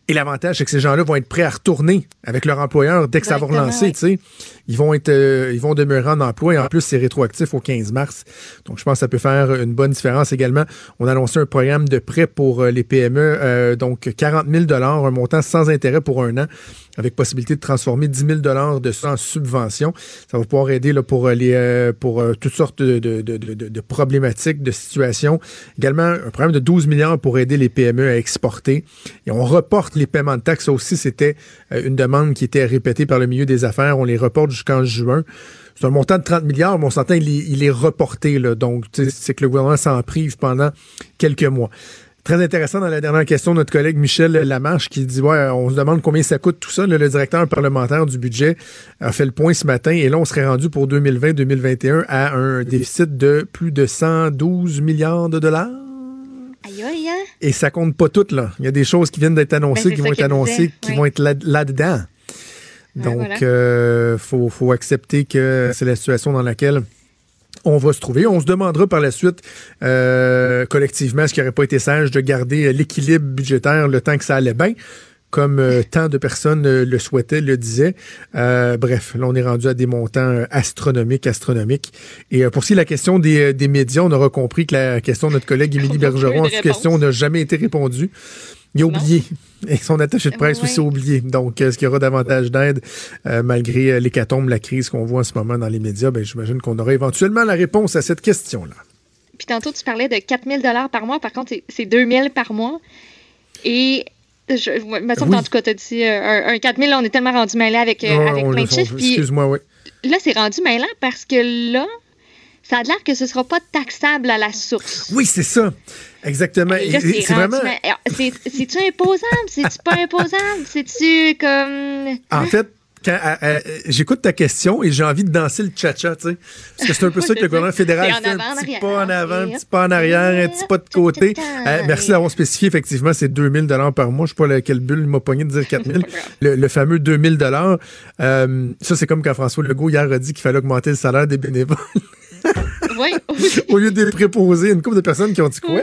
et l'avantage, c'est que ces gens-là vont être prêts à retourner avec leur employeur dès que ça va relancer. sais. Ils vont être, euh, ils vont demeurer en emploi et en plus, c'est rétroactif au 15 mars. Donc, je pense que ça peut faire une bonne différence également. On a annoncé un programme de prêt pour euh, les PME, euh, donc 40 000 un montant sans intérêt pour un an avec possibilité de transformer 10 000 dollars de ça en subvention. Ça va pouvoir aider là, pour, les, pour toutes sortes de, de, de, problématiques, de situations. Également, un programme de 12 milliards pour aider les PME à exporter. Et on reporte les paiements de taxes. Ça aussi, c'était une demande qui était répétée par le milieu des affaires. On les reporte jusqu'en juin. C'est un montant de 30 milliards, mais on s'entend, il, il, est reporté. Là, donc, c'est que le gouvernement s'en prive pendant quelques mois. Très intéressant dans la dernière question, notre collègue Michel Lamarche qui dit ouais, on se demande combien ça coûte tout ça. le directeur parlementaire du budget a fait le point ce matin et là, on serait rendu pour 2020-2021 à un déficit de plus de 112 milliards de dollars.
Aïe, aïe, hein?
Et ça compte pas tout, là. Il y a des choses qui viennent d'être annoncées, ben, qui vont être annoncées, qui vont être là-dedans. Donc, il euh, faut, faut accepter que c'est la situation dans laquelle on va se trouver. On se demandera par la suite euh, collectivement ce qui n'aurait pas été sage de garder l'équilibre budgétaire le temps que ça allait bien comme euh, tant de personnes euh, le souhaitaient, le disaient. bref, là, on est rendu à des montants astronomiques, astronomiques. Et pour ce qui est de la question des, des, médias, on aura compris que la question de notre collègue Émilie Bergeron en cette question n'a jamais été répondue. Il a oublié. Et son attaché de presse aussi oublié. Donc, est-ce qu'il y aura davantage d'aide euh, malgré euh, l'hécatombe, la crise qu'on voit en ce moment dans les médias? Ben, j'imagine qu'on aura éventuellement la réponse à cette question-là.
Puis tantôt, tu parlais de 4 000 par mois. Par contre, c'est 2 000 par mois. Et je, me semble oui. en tout cas, tu as dit euh, un, 4 000, on est tellement rendu mêlé avec, avec plein de chiffres.
Excuse-moi, oui.
Là, c'est rendu mêlant parce que là, ça a l'air que ce ne sera pas taxable à la source.
Oui, c'est ça. Exactement. C'est vraiment.
C'est-tu imposable? C'est-tu pas imposable? C'est-tu comme.
En fait, j'écoute ta question et j'ai envie de danser le cha-cha, tu sais. Parce que c'est un peu ça que le gouvernement fédéral fait. un petit pas en avant, un petit pas en arrière, un petit pas de côté. Euh, merci d'avoir spécifié, effectivement, c'est 2000 dollars par mois. Je sais pas quelle bulle m'a pogné de dire 4000. le, le fameux 2000 dollars. Euh, ça, c'est comme quand François Legault hier a dit qu'il fallait augmenter le salaire des bénévoles.
Oui.
Au lieu de préposer, une couple de personnes qui ont dit quoi?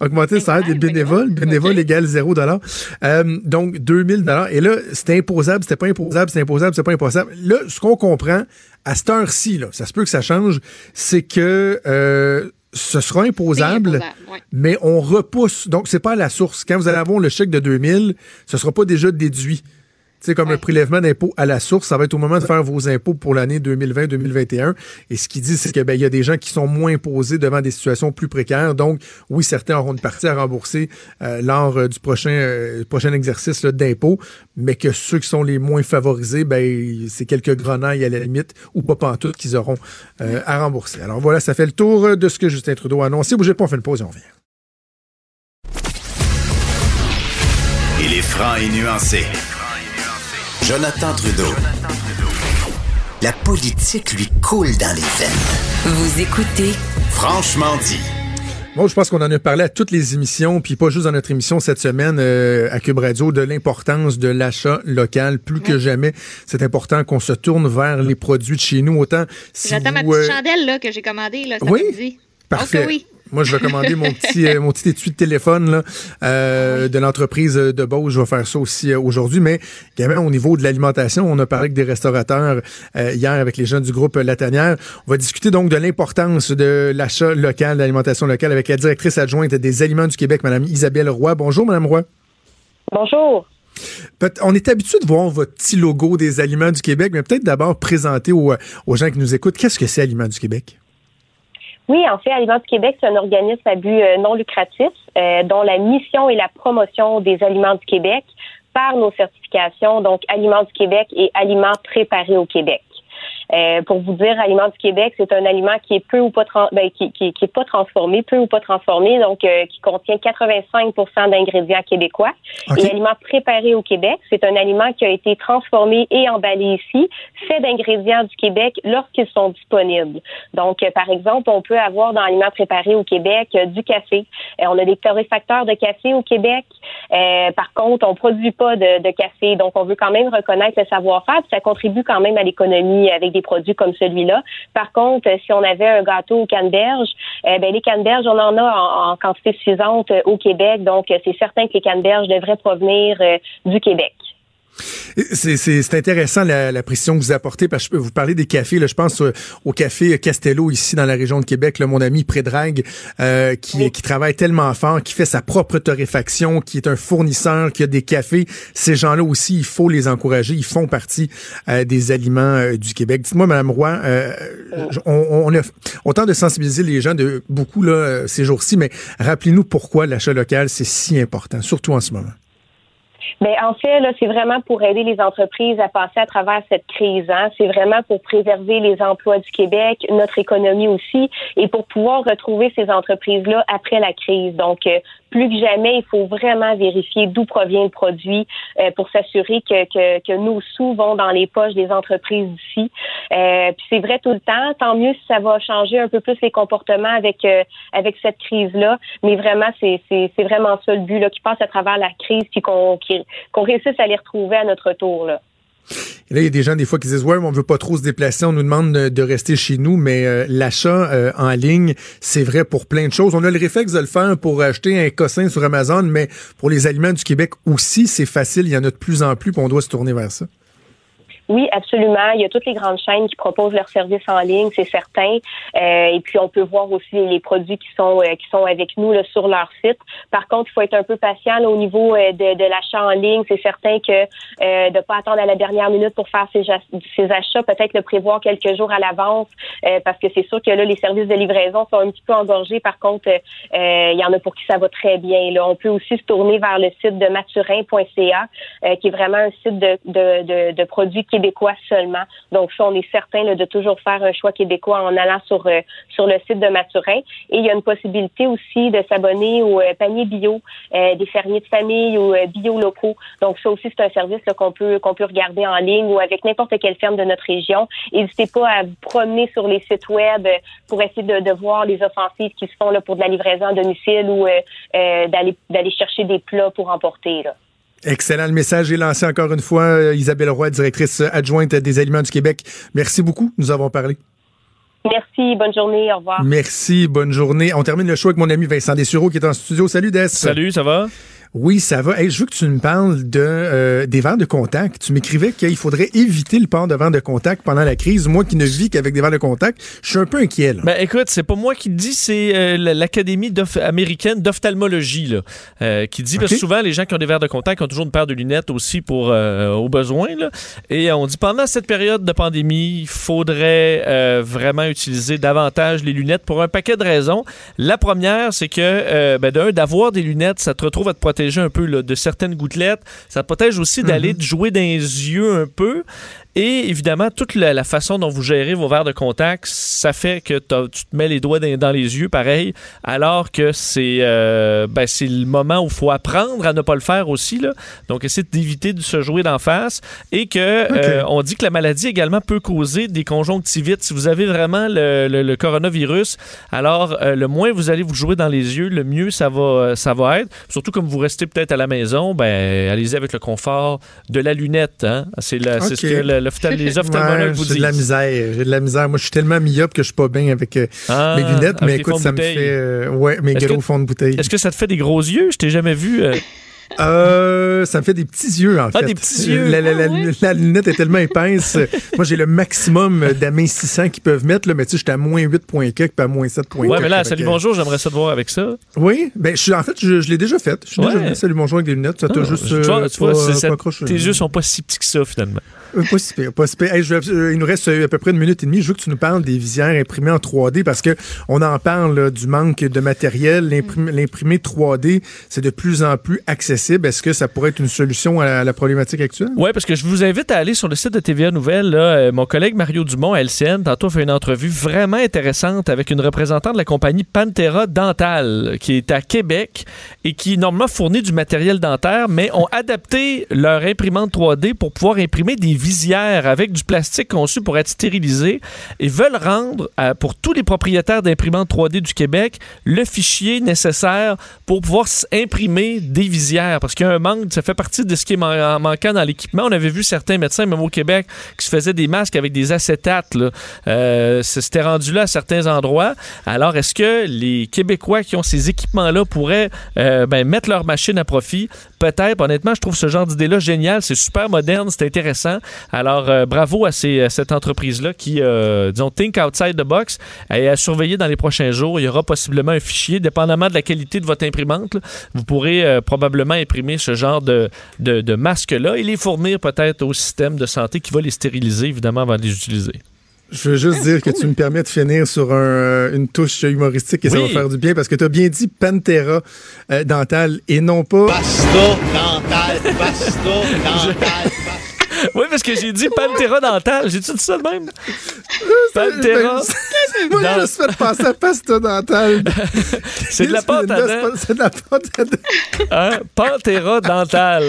Augmenter le salaire des bénévoles. Bénévoles égale 0 euh, Donc, 2000 Et là, c'était imposable, c'était pas imposable, c'était imposable, c'était pas imposable. Là, ce qu'on comprend, à cette heure-ci, ça se peut que ça change, c'est que euh, ce sera imposable, mais on repousse. Donc, c'est pas à la source. Quand vous allez avoir le chèque de 2000, ce sera pas déjà déduit sais, comme un prélèvement d'impôts à la source. Ça va être au moment de faire vos impôts pour l'année 2020-2021. Et ce qu'il dit, c'est que ben, il y a des gens qui sont moins imposés devant des situations plus précaires. Donc, oui, certains auront une partie à rembourser euh, lors euh, du prochain, euh, prochain exercice d'impôt, mais que ceux qui sont les moins favorisés, ben, c'est quelques grenailles à la limite, ou pas pantoute, qu'ils auront à rembourser. Alors voilà, ça fait le tour de ce que Justin Trudeau a annoncé. Bougez pas, on fait une pause et on revient.
Il est franc et nuancé. Jonathan Trudeau. La politique lui coule dans les veines.
Vous écoutez
Franchement dit.
Bon, je pense qu'on en a parlé à toutes les émissions, puis pas juste dans notre émission cette semaine euh, à Cube Radio, de l'importance de l'achat local. Plus que jamais, c'est important qu'on se tourne vers les produits de chez nous. Autant si
J'attends ma petite
euh,
chandelle là, que j'ai commandée là, cet
Oui?
après-midi.
Parfait.
Ok, oui.
Moi, je vais commander mon petit euh, mon petit étui de téléphone là, euh, de l'entreprise de Beauce. Je vais faire ça aussi euh, aujourd'hui. Mais également au niveau de l'alimentation, on a parlé avec des restaurateurs euh, hier avec les gens du groupe La Tanière. On va discuter donc de l'importance de l'achat local, de l'alimentation locale avec la directrice adjointe des Aliments du Québec, Madame Isabelle Roy. Bonjour, Madame Roy.
Bonjour.
Peut- On est habitué de voir votre petit logo des Aliments du Québec, mais peut-être d'abord présenter aux, aux gens qui nous écoutent qu'est-ce que c'est Aliments du Québec?
Oui, en fait, Aliments du Québec, c'est un organisme à but euh, non lucratif euh, dont la mission est la promotion des aliments du Québec par nos certifications, donc Aliments du Québec et Aliments préparés au Québec. Euh, pour vous dire, Aliments du Québec, c'est un aliment qui est peu ou pas ben, qui, qui, qui est pas transformé, peu ou pas transformé, donc euh, qui contient 85% d'ingrédients québécois.
OK.
Et aliment préparé au Québec, c'est un aliment qui a été transformé et emballé ici, fait d'ingrédients du Québec lorsqu'ils sont disponibles. Donc, euh, par exemple, on peut avoir dans aliments préparés au Québec euh, du café. Euh, on a des torréfacteurs de café au Québec. Euh, par contre, on produit pas de, de café, donc on veut quand même reconnaître le savoir-faire. Ça contribue quand même à l'économie avec des produits comme celui-là. Par contre, euh, si on avait un gâteau aux canneberges, euh, ben les canneberges, on en a en, en quantité suffisante euh, au Québec. Donc, euh, c'est certain que les canneberges devraient provenir du Québec.
C'est- intéressant la, la précision que vous apportez parce que je peux vous parler des cafés. Là, je pense euh, au café Castello ici dans la région de Québec. Là, mon ami Prédrague euh, qui, qui travaille tellement fort, qui fait sa propre torréfaction, qui est un fournisseur, qui a des cafés. Ces gens-là aussi, il faut les encourager. Ils font partie euh, des aliments euh, du Québec. Dites-moi, Madame Roy, euh, on, on, a, tente de sensibiliser les gens de beaucoup là, ces jours-ci, mais rappelez-nous pourquoi l'achat local c'est si important, surtout en ce moment.
Ben, en fait, là, c'est vraiment pour aider les entreprises à passer à travers cette crise. Hein. C'est vraiment pour préserver les emplois du Québec, notre économie aussi, et pour pouvoir retrouver ces entreprises-là après la crise. Donc, euh, plus que jamais, il faut vraiment vérifier d'où provient le produit euh, pour s'assurer que, que, que nos sous vont dans les poches des entreprises d'ici. Euh, puis c'est vrai tout le temps. Tant mieux si ça va changer un peu plus les comportements avec euh, avec cette crise-là. Mais vraiment, c'est c'est c'est vraiment ça le but là, qui passe à travers la crise, puis qu'on qu'on réussisse à les retrouver à notre retour là.
Et là, il y a des gens des fois qui disent ouais, on veut pas trop se déplacer, on nous demande de, de rester chez nous, mais euh, l'achat euh, en ligne, c'est vrai pour plein de choses. On a le réflexe de le faire pour acheter un cossin sur Amazon, mais pour les aliments du Québec aussi, c'est facile. Il y en a de plus en plus, puis on doit se tourner vers ça.
Oui, absolument. Il y a toutes les grandes chaînes qui proposent leurs services en ligne, c'est certain. Euh, et puis on peut voir aussi les produits qui sont euh, qui sont avec nous là, sur leur site. Par contre, il faut être un peu patient là, au niveau euh, de, de l'achat en ligne. C'est certain que euh, de pas attendre à la dernière minute pour faire ses, achats, peut-être le prévoir quelques jours à l'avance, euh, parce que c'est sûr que là les services de livraison sont un petit peu engorgés. Par contre, il y en a pour qui ça va très bien. Là, on peut aussi se tourner vers le site de maturin.ca, qui est vraiment un site de, de, de, de produits québécois seulement. Donc ça, on est certain là, de toujours faire un choix québécois en allant sur euh, sur le site de Maturin. Et il y a une possibilité aussi de s'abonner au euh, panier bio euh, des fermiers de famille ou euh, bio locaux. Donc ça aussi, c'est un service qu'on peut qu'on peut regarder en ligne ou avec n'importe quelle ferme de notre région. N'hésitez pas à vous promener sur les sites web euh, pour essayer de, de voir les offensives qui se font là, pour de la livraison à domicile ou euh, d'aller d'aller chercher des plats pour emporter. Là.
Excellent. Le message est lancé encore une fois. Euh, Isabelle Roy, directrice adjointe des aliments du Québec. Merci beaucoup. Nous avons parlé.
Merci, bonne journée, au revoir.
Merci. Bonne journée. On termine le show avec mon ami Vincent Dessureau qui est en studio. Salut, Des.
Salut, ça va?
Oui, ça va. Hey, je veux que tu me parles de euh, des verres de contact. Tu m'écrivais qu'il faudrait éviter le port de verres de contact pendant la crise. Moi qui ne vis qu'avec des verres de contact, je suis un peu inquiet. Là.
Ben écoute, c'est pas moi qui le dis, c'est euh, l'Académie américaine d'ophtalmologie euh, qui dit parce que souvent les gens qui ont des verres de contact ont toujours une paire de lunettes aussi pour aux besoins. Là. Et on dit pendant cette période de pandémie, il faudrait vraiment utiliser davantage les lunettes pour un paquet de raisons. La première, c'est que ben, d'un d'avoir des lunettes, ça te retrouve à te protéger un peu de certaines gouttelettes. Ça protège aussi d'aller mhm. jouer dans les yeux un peu. Et évidemment, toute la, façon dont vous gérez vos verres de contact, ça fait que tu te mets les doigts dans, les yeux, pareil, alors que c'est euh, ben, le moment où il faut apprendre à ne pas le faire aussi. Là. Donc, essayer d'éviter de se jouer d'en face. Et que euh, on dit que la maladie également peut causer des conjonctivites. Si vous avez vraiment le, coronavirus, alors euh, le moins vous allez vous jouer dans les yeux, le mieux ça va, ça va être. Surtout comme vous restez peut-être à la maison, ben, allez-y avec le confort de la lunette. Hein? C'est ce que les ophtalmologues vous disent.
J'ai de la misère. J'ai de la misère. Moi, je suis tellement myope que je suis pas bien avec euh,
ah,
mes lunettes. Mais écoute, ça me fait. Euh, ouais, mes gros fonds de bouteille.
Est-ce que ça te fait des gros yeux? Je t'ai jamais vu. Euh,
euh, ça me fait des petits yeux, en
ah,
fait.
Ah, des petits yeux.
La, la, lunette est tellement épaisse. Moi, j'ai le maximum d'amincissants qu'ils peuvent mettre, là, mais tu sais, j'étais à moins 8.4 puis à moins 7.4.
Ouais, mais là, salut, bonjour, j'aimerais ça te voir avec ça.
Oui, ben, je en fait, je, l'ai déjà fait. Je suis déjà venu, salut, bonjour avec des lunettes. Ça t'a ah, juste. Tu vois, tu vois
tes yeux sont pas si petits que ça, finalement.
Euh, pas si pire, pas si pire. il nous reste à peu près une minute et demie. Je veux que tu nous parles des visières imprimées en 3D parce que on en parle du manque de matériel. L'imprimé 3D, c'est de plus en plus accessible. Est-ce que ça pourrait être une solution à la, problématique actuelle?
Oui, parce que je vous invite à aller sur le site de TVA Nouvelle. Euh, mon collègue Mario Dumont LCN, tantôt, fait une entrevue vraiment intéressante avec une représentante de la compagnie Pantera Dental qui est à Québec et qui normalement fournit du matériel dentaire, mais ont adapté leur imprimante 3D pour pouvoir imprimer des visières avec du plastique conçu pour être stérilisé et veulent rendre pour tous les propriétaires d'imprimantes 3D du Québec le fichier nécessaire pour pouvoir imprimer des visières parce qu'il y a un manque, ça fait partie de ce qui est manquant dans l'équipement. On avait vu certains médecins, même au Québec, qui se faisaient des masques avec des acétates. Euh, C'était rendu là à certains endroits. Alors, est-ce que les Québécois qui ont ces équipements-là pourraient euh, ben, mettre leur machine à profit? Peut-être. Honnêtement, je trouve ce genre d'idée-là génial. C'est super moderne, c'est intéressant. Alors, euh, bravo à, cette entreprise-là qui, disons, think outside the box et à surveiller dans les prochains jours. Il y aura possiblement un fichier, dépendamment de la qualité de votre imprimante. vous pourrez probablement imprimer ce genre de, de, masque-là et les fournir peut-être au système de santé qui va les stériliser, évidemment, avant de les utiliser.
Je veux juste dire que tu me permets de finir sur une touche humoristique et ça va faire du bien parce que tu as bien dit Pantera dental et non pas.
Basta dental, basta dental.
Oui, parce que j'ai dit Pantera dental. J'ai-tu dit ça de même? Pantera.
Moi, je suis fait passer à pasta dental.
c'est de la pâte à dents.
C'est de la pâte à dents.
Hein? Pantera dental.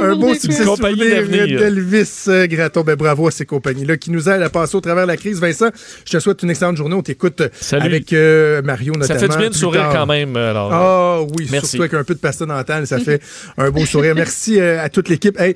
Un beau succès compagnie d'Elvis euh, Graton. Ben, bravo à ces compagnies-là qui nous aident à passer au travers de la crise. Vincent, je te souhaite une excellente journée. On t'écoute avec euh, Mario notamment.
Ça fait du bien de sourire quand même. Alors.
Ah oui, Merci. surtout avec un peu de pasta dental. Ça fait un beau sourire. Merci euh, à toute l'équipe. Hey,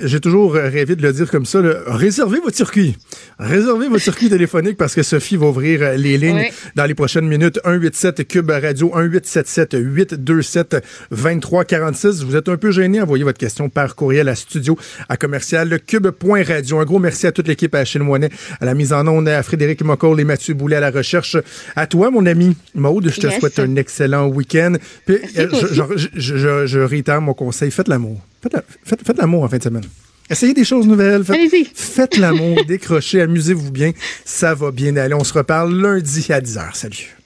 j'ai toujours rêvé de le dire comme ça, réservez votre circuit. Réservez votre circuit téléphonique parce que Sophie va ouvrir euh, les lignes dans les prochaines minutes. 187 Cube Radio, 1877 827 2346. Vous êtes un peu gêné, envoyez votre question par courriel à studio à commercial cube.radio. Un gros merci à toute l'équipe à Achille Moinet, à la mise en onde, à Frédéric Mocoll et Mathieu Boulet à la recherche. À toi, mon ami Maude, je te souhaite un excellent week-end. Puis, euh, je, je, réitère mon conseil, faites l'amour. faites l'amour en fin de semaine. Essayez des choses nouvelles. Faites, faites l'amour, décrochez, amusez-vous bien. Ça va bien aller. On se reparle lundi à 10h. Salut.